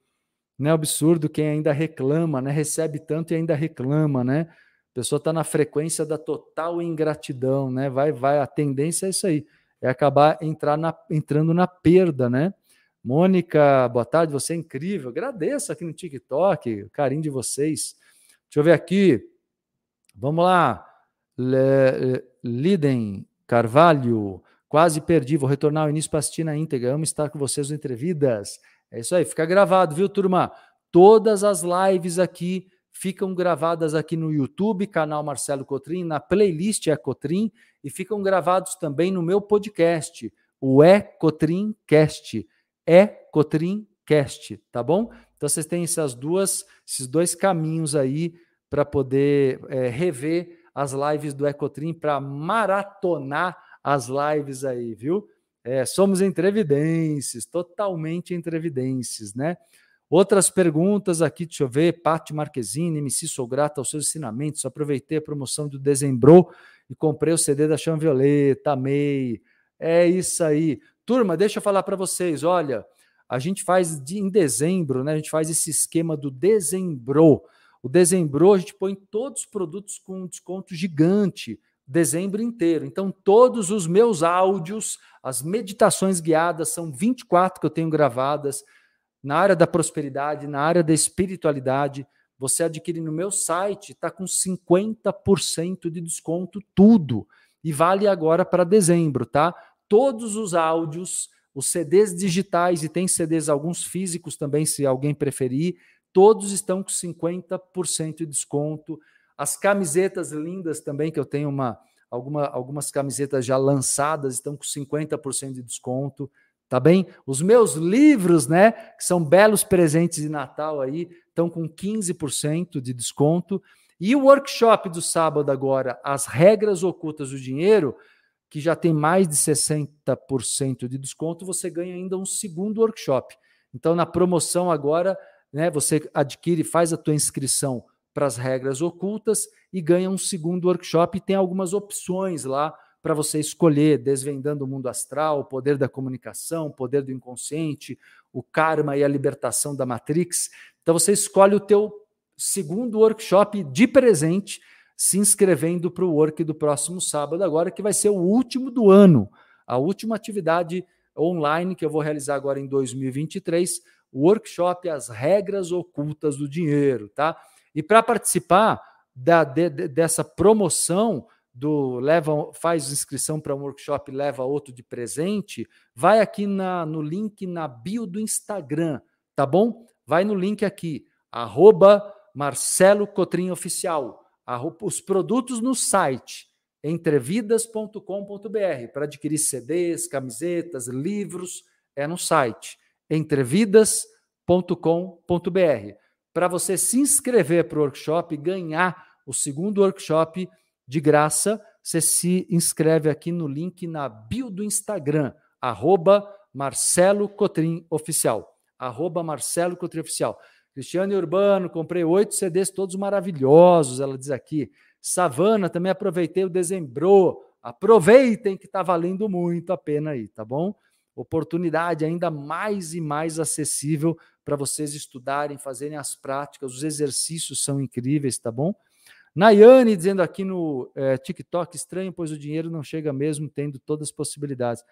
né? Absurdo quem ainda reclama, né? Recebe tanto e ainda reclama, né? A pessoa está na frequência da total ingratidão, né? Vai, vai, a tendência é isso aí, é acabar entrar na, entrando na perda, né? Mônica, boa tarde, você é incrível. Agradeço aqui no TikTok, o carinho de vocês. Deixa eu ver aqui. Vamos lá. Liden Carvalho, quase perdi, vou retornar ao início para assistir na íntegra. Amo estar com vocês no Entrevidas. É isso aí, fica gravado, viu, turma? Todas as lives aqui ficam gravadas aqui no YouTube, canal Marcelo Cotrim, na playlist É Cotrim, e ficam gravados também no meu podcast, o É Cotrim Cast. É Cotrim Cast, tá bom? Então vocês têm essas duas, esses dois caminhos aí para poder é, rever as lives do Ecotrim, para maratonar as lives aí, viu? É, somos entrevidências, totalmente entrevidências, né? Outras perguntas aqui, deixa eu ver. Pati Marquezine, MC, sou grata aos seus ensinamentos. Aproveitei a promoção do Dezembro e comprei o CD da Chão Violeta, amei. É isso aí. Turma, deixa eu falar para vocês, olha, a gente faz de, em dezembro, né? A gente faz esse esquema do Dezembro. O Dezembro a gente põe todos os produtos com desconto gigante, dezembro inteiro. Então, todos os meus áudios, as meditações guiadas, são 24 que eu tenho gravadas na área da prosperidade, na área da espiritualidade, você adquire no meu site, está com 50% de desconto tudo. E vale agora para dezembro, tá? Todos os áudios, os CDs digitais e tem CDs alguns físicos também, se alguém preferir, todos estão com 50% de desconto. As camisetas lindas também, que eu tenho uma, alguma, algumas camisetas já lançadas, estão com 50% de desconto tá bem? Os meus livros, né, que são belos presentes de Natal aí, estão com 15% de desconto. E o workshop do sábado agora, as regras ocultas do dinheiro, que já tem mais de 60% de desconto, você ganha ainda um segundo workshop. Então, na promoção agora, né, você adquire, faz a tua inscrição para as regras ocultas e ganha um segundo workshop. E tem algumas opções lá para você escolher, desvendando o mundo astral, o poder da comunicação, o poder do inconsciente, o karma e a libertação da matrix. Então você escolhe o teu segundo workshop de presente, se inscrevendo para o work do próximo sábado agora, que vai ser o último do ano, a última atividade online que eu vou realizar agora em 2023, o workshop As Regras Ocultas do Dinheiro, tá? E para participar da, de, dessa promoção, do leva faz inscrição para um workshop leva outro de presente, vai aqui na, no link na bio do Instagram, tá bom? Vai no link aqui, arroba Marcelo Cotrim Oficial, os produtos no site entrevidas.com.br para adquirir CDs, camisetas, livros, é no site entrevidas.com.br. Para você se inscrever para o workshop e ganhar o segundo workshop de graça, você se inscreve aqui no link na bio do Instagram, arroba Marcelo Cotrim Oficial. Arroba Marcelo Cotrim Oficial. Cristiane Urbano, comprei oito CDs todos maravilhosos, ela diz aqui. Savana, também aproveitei o dezembro. Aproveitem que está valendo muito a pena aí, tá bom? Oportunidade ainda mais e mais acessível para vocês estudarem, fazerem as práticas. Os exercícios são incríveis, tá bom? Nayane dizendo aqui no é, TikTok, estranho, pois o dinheiro não chega mesmo tendo todas as possibilidades.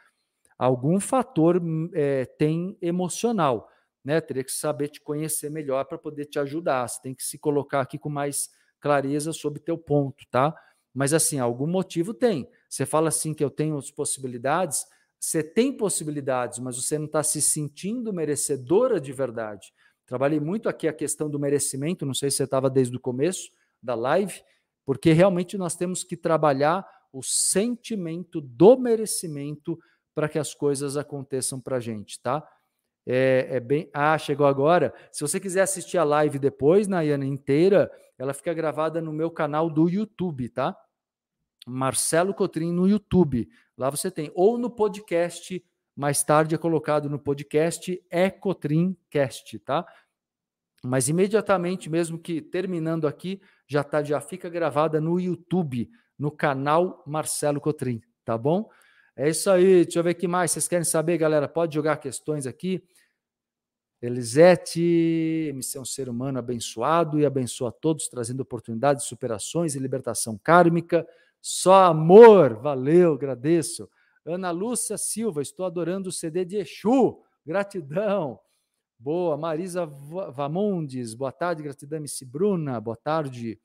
Algum fator é, tem emocional, né? Teria que saber te conhecer melhor para poder te ajudar. Você tem que se colocar aqui com mais clareza sobre teu ponto, tá? Mas assim, algum motivo tem. Você fala assim que eu tenho as possibilidades, você tem possibilidades, mas você não está se sentindo merecedora de verdade. Trabalhei muito aqui a questão do merecimento, não sei se você estava desde o começo da live, porque realmente nós temos que trabalhar o sentimento do merecimento para que as coisas aconteçam para a gente, tá? É, é, bem. Ah, chegou agora. Se você quiser assistir a live depois, Nayana, inteira, ela fica gravada no meu canal do YouTube, tá? Marcelo Cotrim no YouTube. Lá você tem. Ou no podcast, mais tarde é colocado no podcast, é Cotrimcast, tá? Mas imediatamente, mesmo que terminando aqui, já tá, já fica gravada no YouTube, no canal Marcelo Cotrim, tá bom? É isso aí. Deixa eu ver o que mais vocês querem saber, galera. Pode jogar questões aqui. Elisete, me ser um ser humano abençoado e abençoa todos, trazendo oportunidades, superações e libertação kármica. Só amor. Valeu, agradeço. Ana Lúcia Silva, estou adorando o CD de Exu. Gratidão. Boa. Marisa Vamondes, boa tarde. Gratidão, MC Bruna, boa tarde.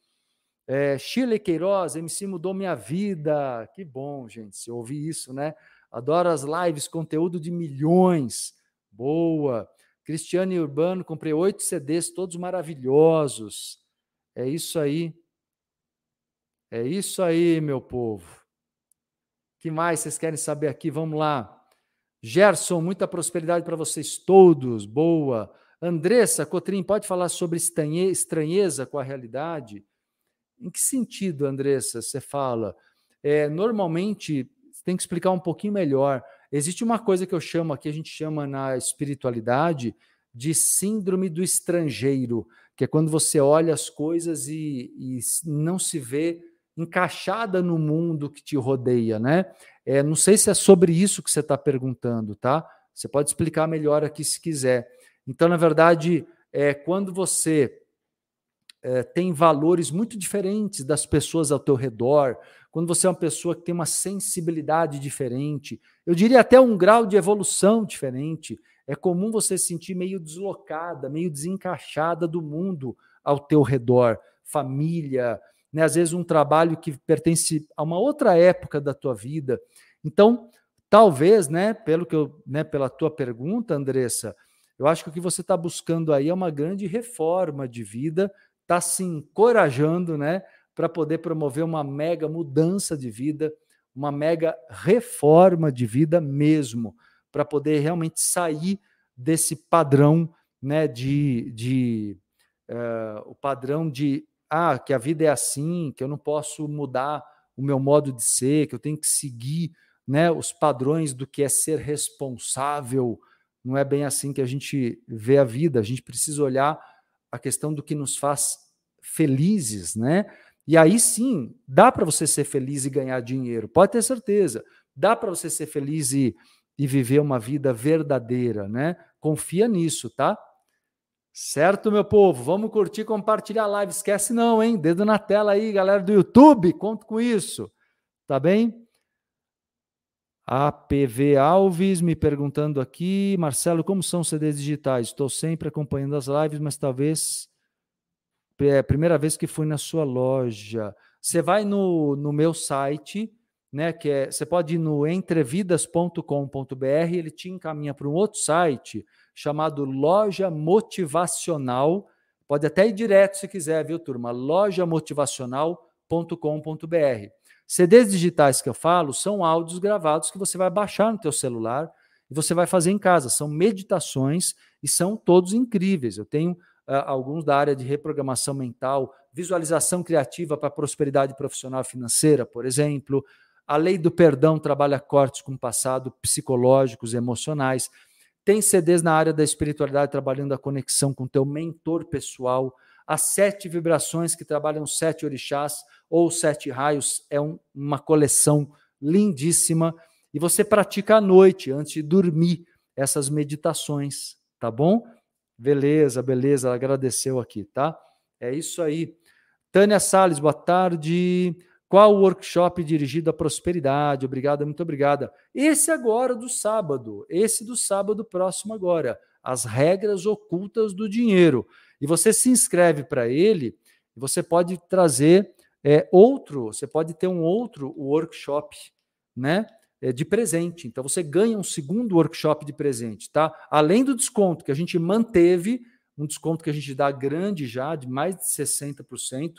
É, Chile Queiroz, MC mudou minha vida. Que bom, gente, se ouvir isso, né? Adoro as lives, conteúdo de milhões. Boa. Cristiane Urbano, comprei oito CDs, todos maravilhosos. É isso aí. É isso aí, meu povo. que mais vocês querem saber aqui? Vamos lá. Gerson, muita prosperidade para vocês todos. Boa. Andressa Cotrim, pode falar sobre estranheza com a realidade? Em que sentido, Andressa, você fala? É, normalmente, tem que explicar um pouquinho melhor. Existe uma coisa que eu chamo aqui, a gente chama na espiritualidade de síndrome do estrangeiro, que é quando você olha as coisas e, e não se vê encaixada no mundo que te rodeia, né? É, não sei se é sobre isso que você está perguntando, tá? Você pode explicar melhor aqui se quiser. Então, na verdade, é quando você é, tem valores muito diferentes das pessoas ao teu redor, quando você é uma pessoa que tem uma sensibilidade diferente, eu diria até um grau de evolução diferente, é comum você se sentir meio deslocada, meio desencaixada do mundo ao teu redor, família, né? às vezes um trabalho que pertence a uma outra época da tua vida. Então, talvez, né, pelo que eu, né, pela tua pergunta, Andressa, eu acho que o que você está buscando aí é uma grande reforma de vida, está se encorajando, né, para poder promover uma mega mudança de vida, uma mega reforma de vida mesmo, para poder realmente sair desse padrão, né, de, de uh, o padrão de ah, que a vida é assim, que eu não posso mudar o meu modo de ser, que eu tenho que seguir né, os padrões do que é ser responsável. Não é bem assim que a gente vê a vida. A gente precisa olhar a questão do que nos faz felizes, né? E aí sim, dá para você ser feliz e ganhar dinheiro, pode ter certeza. Dá para você ser feliz e, e viver uma vida verdadeira, né? Confia nisso, tá? Certo, meu povo? Vamos curtir, compartilhar a live. Esquece não, hein? Dedo na tela aí, galera do YouTube. Conto com isso. Tá bem? APV Alves me perguntando aqui, Marcelo, como são CDs digitais? Estou sempre acompanhando as lives, mas talvez é a primeira vez que fui na sua loja. Você vai no, no meu site, né? Que é, você pode ir no entrevidas.com.br, ele te encaminha para um outro site chamado Loja Motivacional. Pode até ir direto se quiser, viu, turma? lojamotivacional.com.br. CDs digitais que eu falo são áudios gravados que você vai baixar no teu celular e você vai fazer em casa. São meditações e são todos incríveis. Eu tenho uh, alguns da área de reprogramação mental, visualização criativa para prosperidade profissional e financeira, por exemplo. A lei do perdão trabalha cortes com o passado psicológicos emocionais. Tem CDs na área da espiritualidade trabalhando a conexão com o teu mentor pessoal. As sete vibrações que trabalham sete orixás ou sete raios é um, uma coleção lindíssima. E você pratica à noite, antes de dormir, essas meditações, tá bom? Beleza, beleza, agradeceu aqui, tá? É isso aí. Tânia Salles, boa tarde. Qual o workshop dirigido à prosperidade? Obrigada, muito obrigada. Esse agora do sábado, esse do sábado próximo agora, as regras ocultas do dinheiro. E você se inscreve para ele, você pode trazer é, outro, você pode ter um outro workshop, né? É, de presente. Então você ganha um segundo workshop de presente, tá? Além do desconto que a gente manteve, um desconto que a gente dá grande já, de mais de 60%,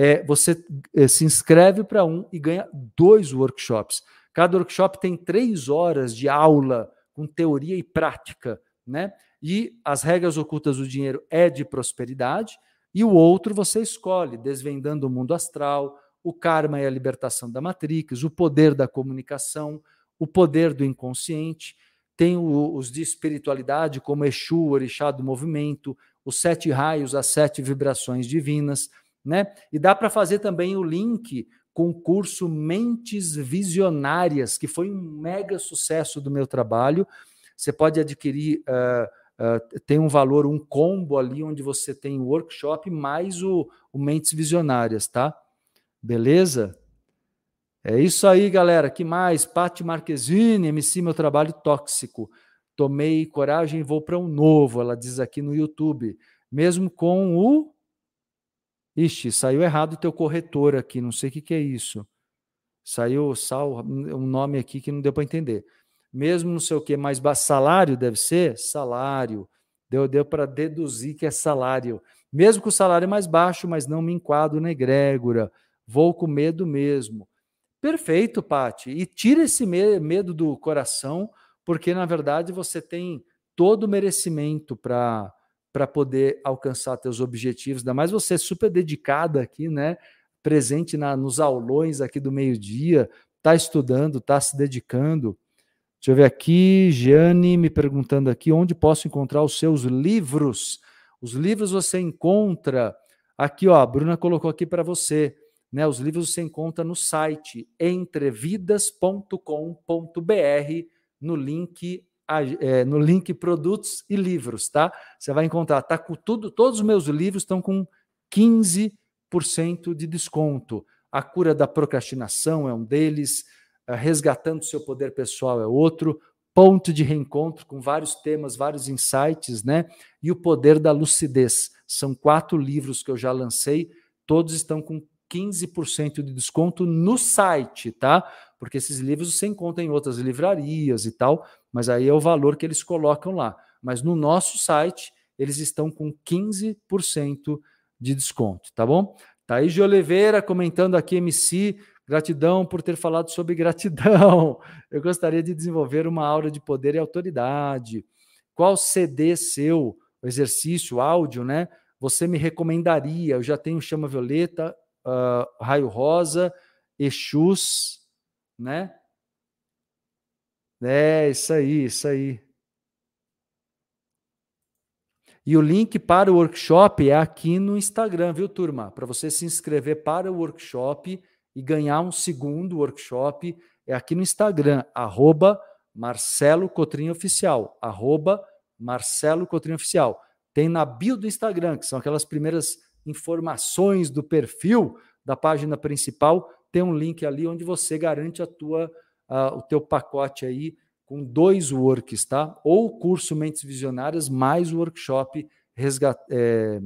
é, você é, se inscreve para um e ganha dois workshops. Cada workshop tem três horas de aula com teoria e prática, né? E as regras ocultas do dinheiro é de prosperidade, e o outro você escolhe, desvendando o mundo astral, o karma e a libertação da matrix, o poder da comunicação, o poder do inconsciente. Tem os de espiritualidade, como Exu, orixá do movimento, os sete raios, as sete vibrações divinas né? E dá para fazer também o link com o curso Mentes Visionárias, que foi um mega sucesso do meu trabalho. Você pode adquirir, uh, uh, tem um valor, um combo ali, onde você tem o workshop mais o, o Mentes Visionárias, tá? Beleza? É isso aí, galera. Que mais? Pati Marquezine, MC Meu Trabalho Tóxico. Tomei coragem e vou para um novo, ela diz aqui no YouTube. Mesmo com o. Ixi, saiu errado o teu corretor aqui, não sei o que, que é isso. Saiu sal, um nome aqui que não deu para entender. Mesmo não sei o que, mais salário deve ser? Salário. Deu, deu para deduzir que é salário. Mesmo com o salário mais baixo, mas não me enquadro na egrégora. Vou com medo mesmo. Perfeito, Pati. E tira esse medo do coração, porque na verdade você tem todo o merecimento para para poder alcançar teus objetivos, ainda mais você super dedicada aqui, né? Presente na, nos aulões aqui do meio-dia, está estudando, está se dedicando. Deixa eu ver aqui, Giane me perguntando aqui onde posso encontrar os seus livros. Os livros você encontra aqui, ó, a Bruna colocou aqui para você. Né, os livros você encontra no site entrevidas.com.br no link é, no link produtos e livros, tá? Você vai encontrar, tá com tudo, todos os meus livros estão com 15% de desconto. A cura da procrastinação é um deles, resgatando seu poder pessoal é outro, ponto de reencontro com vários temas, vários insights, né? E o poder da lucidez. São quatro livros que eu já lancei, todos estão com 15% de desconto no site, tá? Porque esses livros você encontra em outras livrarias e tal, mas aí é o valor que eles colocam lá. Mas no nosso site, eles estão com 15% de desconto, tá bom? Thaís de Oliveira comentando aqui, MC, gratidão por ter falado sobre gratidão. Eu gostaria de desenvolver uma aura de poder e autoridade. Qual CD seu, exercício, áudio, né? Você me recomendaria? Eu já tenho Chama Violeta, uh, Raio Rosa, Exus, né? É, isso aí, isso aí. E o link para o workshop é aqui no Instagram, viu, turma? Para você se inscrever para o workshop e ganhar um segundo workshop, é aqui no Instagram, arroba Marcelo Cotrim Oficial, arroba Marcelo Cotrim Oficial. Tem na bio do Instagram, que são aquelas primeiras informações do perfil da página principal, tem um link ali onde você garante a tua, o teu pacote aí com dois works, tá? Ou o curso Mentes Visionárias mais o workshop resgat, é,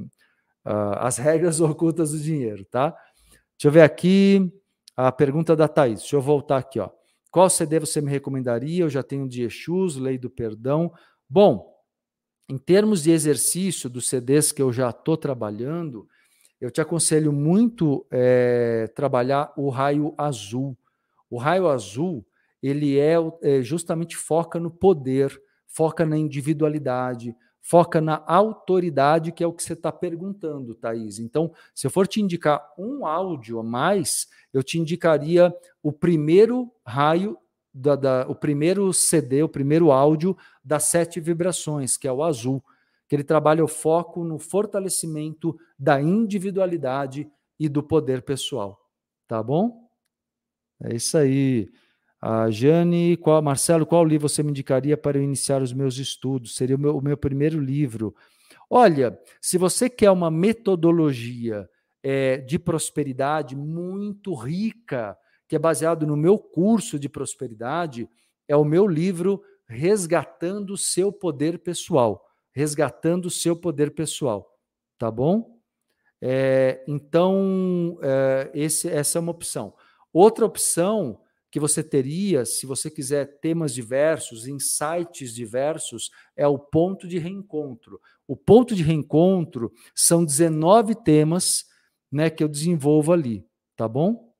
As Regras Ocultas do Dinheiro, tá? Deixa eu ver aqui a pergunta da Thaís. Deixa eu voltar aqui, ó. Qual CD você me recomendaria? Eu já tenho de Exus, Lei do Perdão. Bom, em termos de exercício dos CDs que eu já estou trabalhando, eu te aconselho muito é, trabalhar o raio azul. O raio azul, ele é, é justamente foca no poder, foca na individualidade, foca na autoridade, que é o que você está perguntando, Thaís. Então, se eu for te indicar um áudio a mais, eu te indicaria o primeiro raio, da, da, o primeiro CD, o primeiro áudio das sete vibrações, que é o azul que ele trabalha o foco no fortalecimento da individualidade e do poder pessoal. Tá bom? É isso aí. A Jane, qual, Marcelo, qual livro você me indicaria para eu iniciar os meus estudos? Seria o meu, o meu primeiro livro. Olha, se você quer uma metodologia é, de prosperidade muito rica, que é baseado no meu curso de prosperidade, é o meu livro Resgatando o Seu Poder Pessoal resgatando o seu poder pessoal, tá bom? É, então, é, esse, essa é uma opção. Outra opção que você teria, se você quiser temas diversos, insights diversos, é o ponto de reencontro. O ponto de reencontro são 19 temas né, que eu desenvolvo ali, tá bom?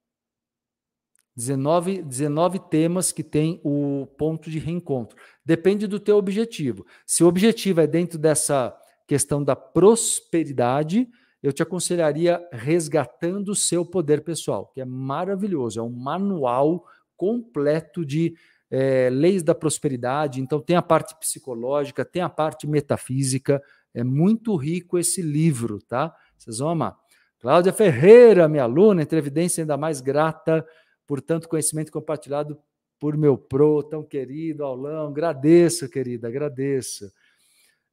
19, 19 temas que tem o ponto de reencontro. Depende do teu objetivo. Se o objetivo é dentro dessa questão da prosperidade, eu te aconselharia resgatando o seu poder pessoal, que é maravilhoso. É um manual completo de é, leis da prosperidade. Então tem a parte psicológica, tem a parte metafísica. É muito rico esse livro, tá? Vocês vão amar. Cláudia Ferreira, minha aluna, entrevidência ainda mais grata por tanto conhecimento compartilhado por meu pro, tão querido Aulão. Agradeço, querida, agradeço.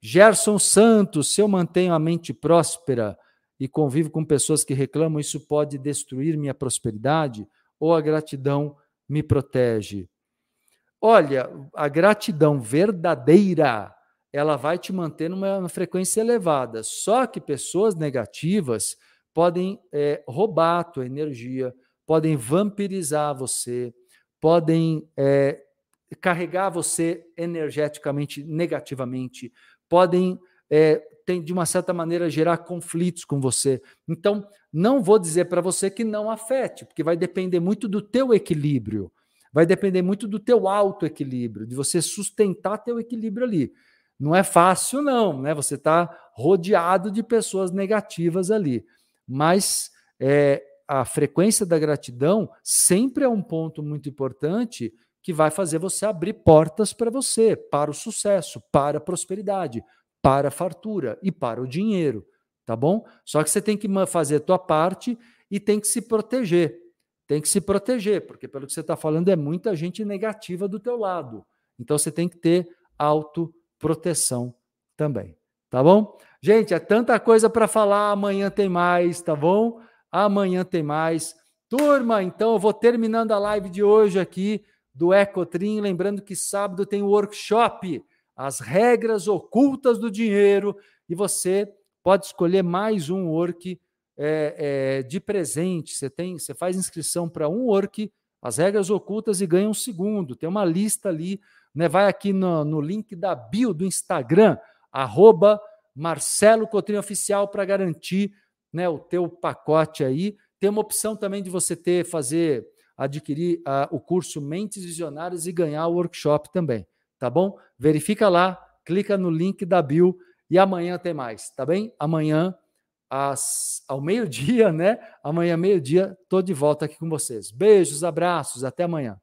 Gerson Santos, se eu mantenho a mente próspera e convivo com pessoas que reclamam, isso pode destruir minha prosperidade ou a gratidão me protege? Olha, a gratidão verdadeira, ela vai te manter numa frequência elevada. Só que pessoas negativas podem é, roubar a tua energia, podem vampirizar você, podem é, carregar você energeticamente negativamente, podem, é, tem, de uma certa maneira, gerar conflitos com você. Então, não vou dizer para você que não afete, porque vai depender muito do teu equilíbrio, vai depender muito do teu autoequilíbrio, de você sustentar teu equilíbrio ali. Não é fácil, não, né? Você está rodeado de pessoas negativas ali. Mas é, a frequência da gratidão sempre é um ponto muito importante que vai fazer você abrir portas para você, para o sucesso, para a prosperidade, para a fartura e para o dinheiro, tá bom? Só que você tem que fazer a tua parte e tem que se proteger. Tem que se proteger, porque pelo que você está falando é muita gente negativa do teu lado. Então você tem que ter autoproteção também, tá bom? Gente, é tanta coisa para falar, amanhã tem mais, tá bom? Amanhã tem mais. Turma, então eu vou terminando a live de hoje aqui do Ecotrim. Lembrando que sábado tem o workshop, as regras ocultas do dinheiro, e você pode escolher mais um work é, é, de presente. Você tem, você faz inscrição para um work, as regras ocultas e ganha um segundo. Tem uma lista ali, né? Vai aqui no, no link da bio do Instagram, arroba Marcelo Cotrim Oficial para garantir né, o teu pacote aí. Tem uma opção também de você ter, fazer, adquirir uh, o curso Mentes Visionárias e ganhar o workshop também, tá bom? Verifica lá, clica no link da Bill e amanhã tem mais, tá bem? Amanhã às, ao meio-dia, né? Amanhã, meio-dia, tô de volta aqui com vocês. Beijos, abraços, até amanhã.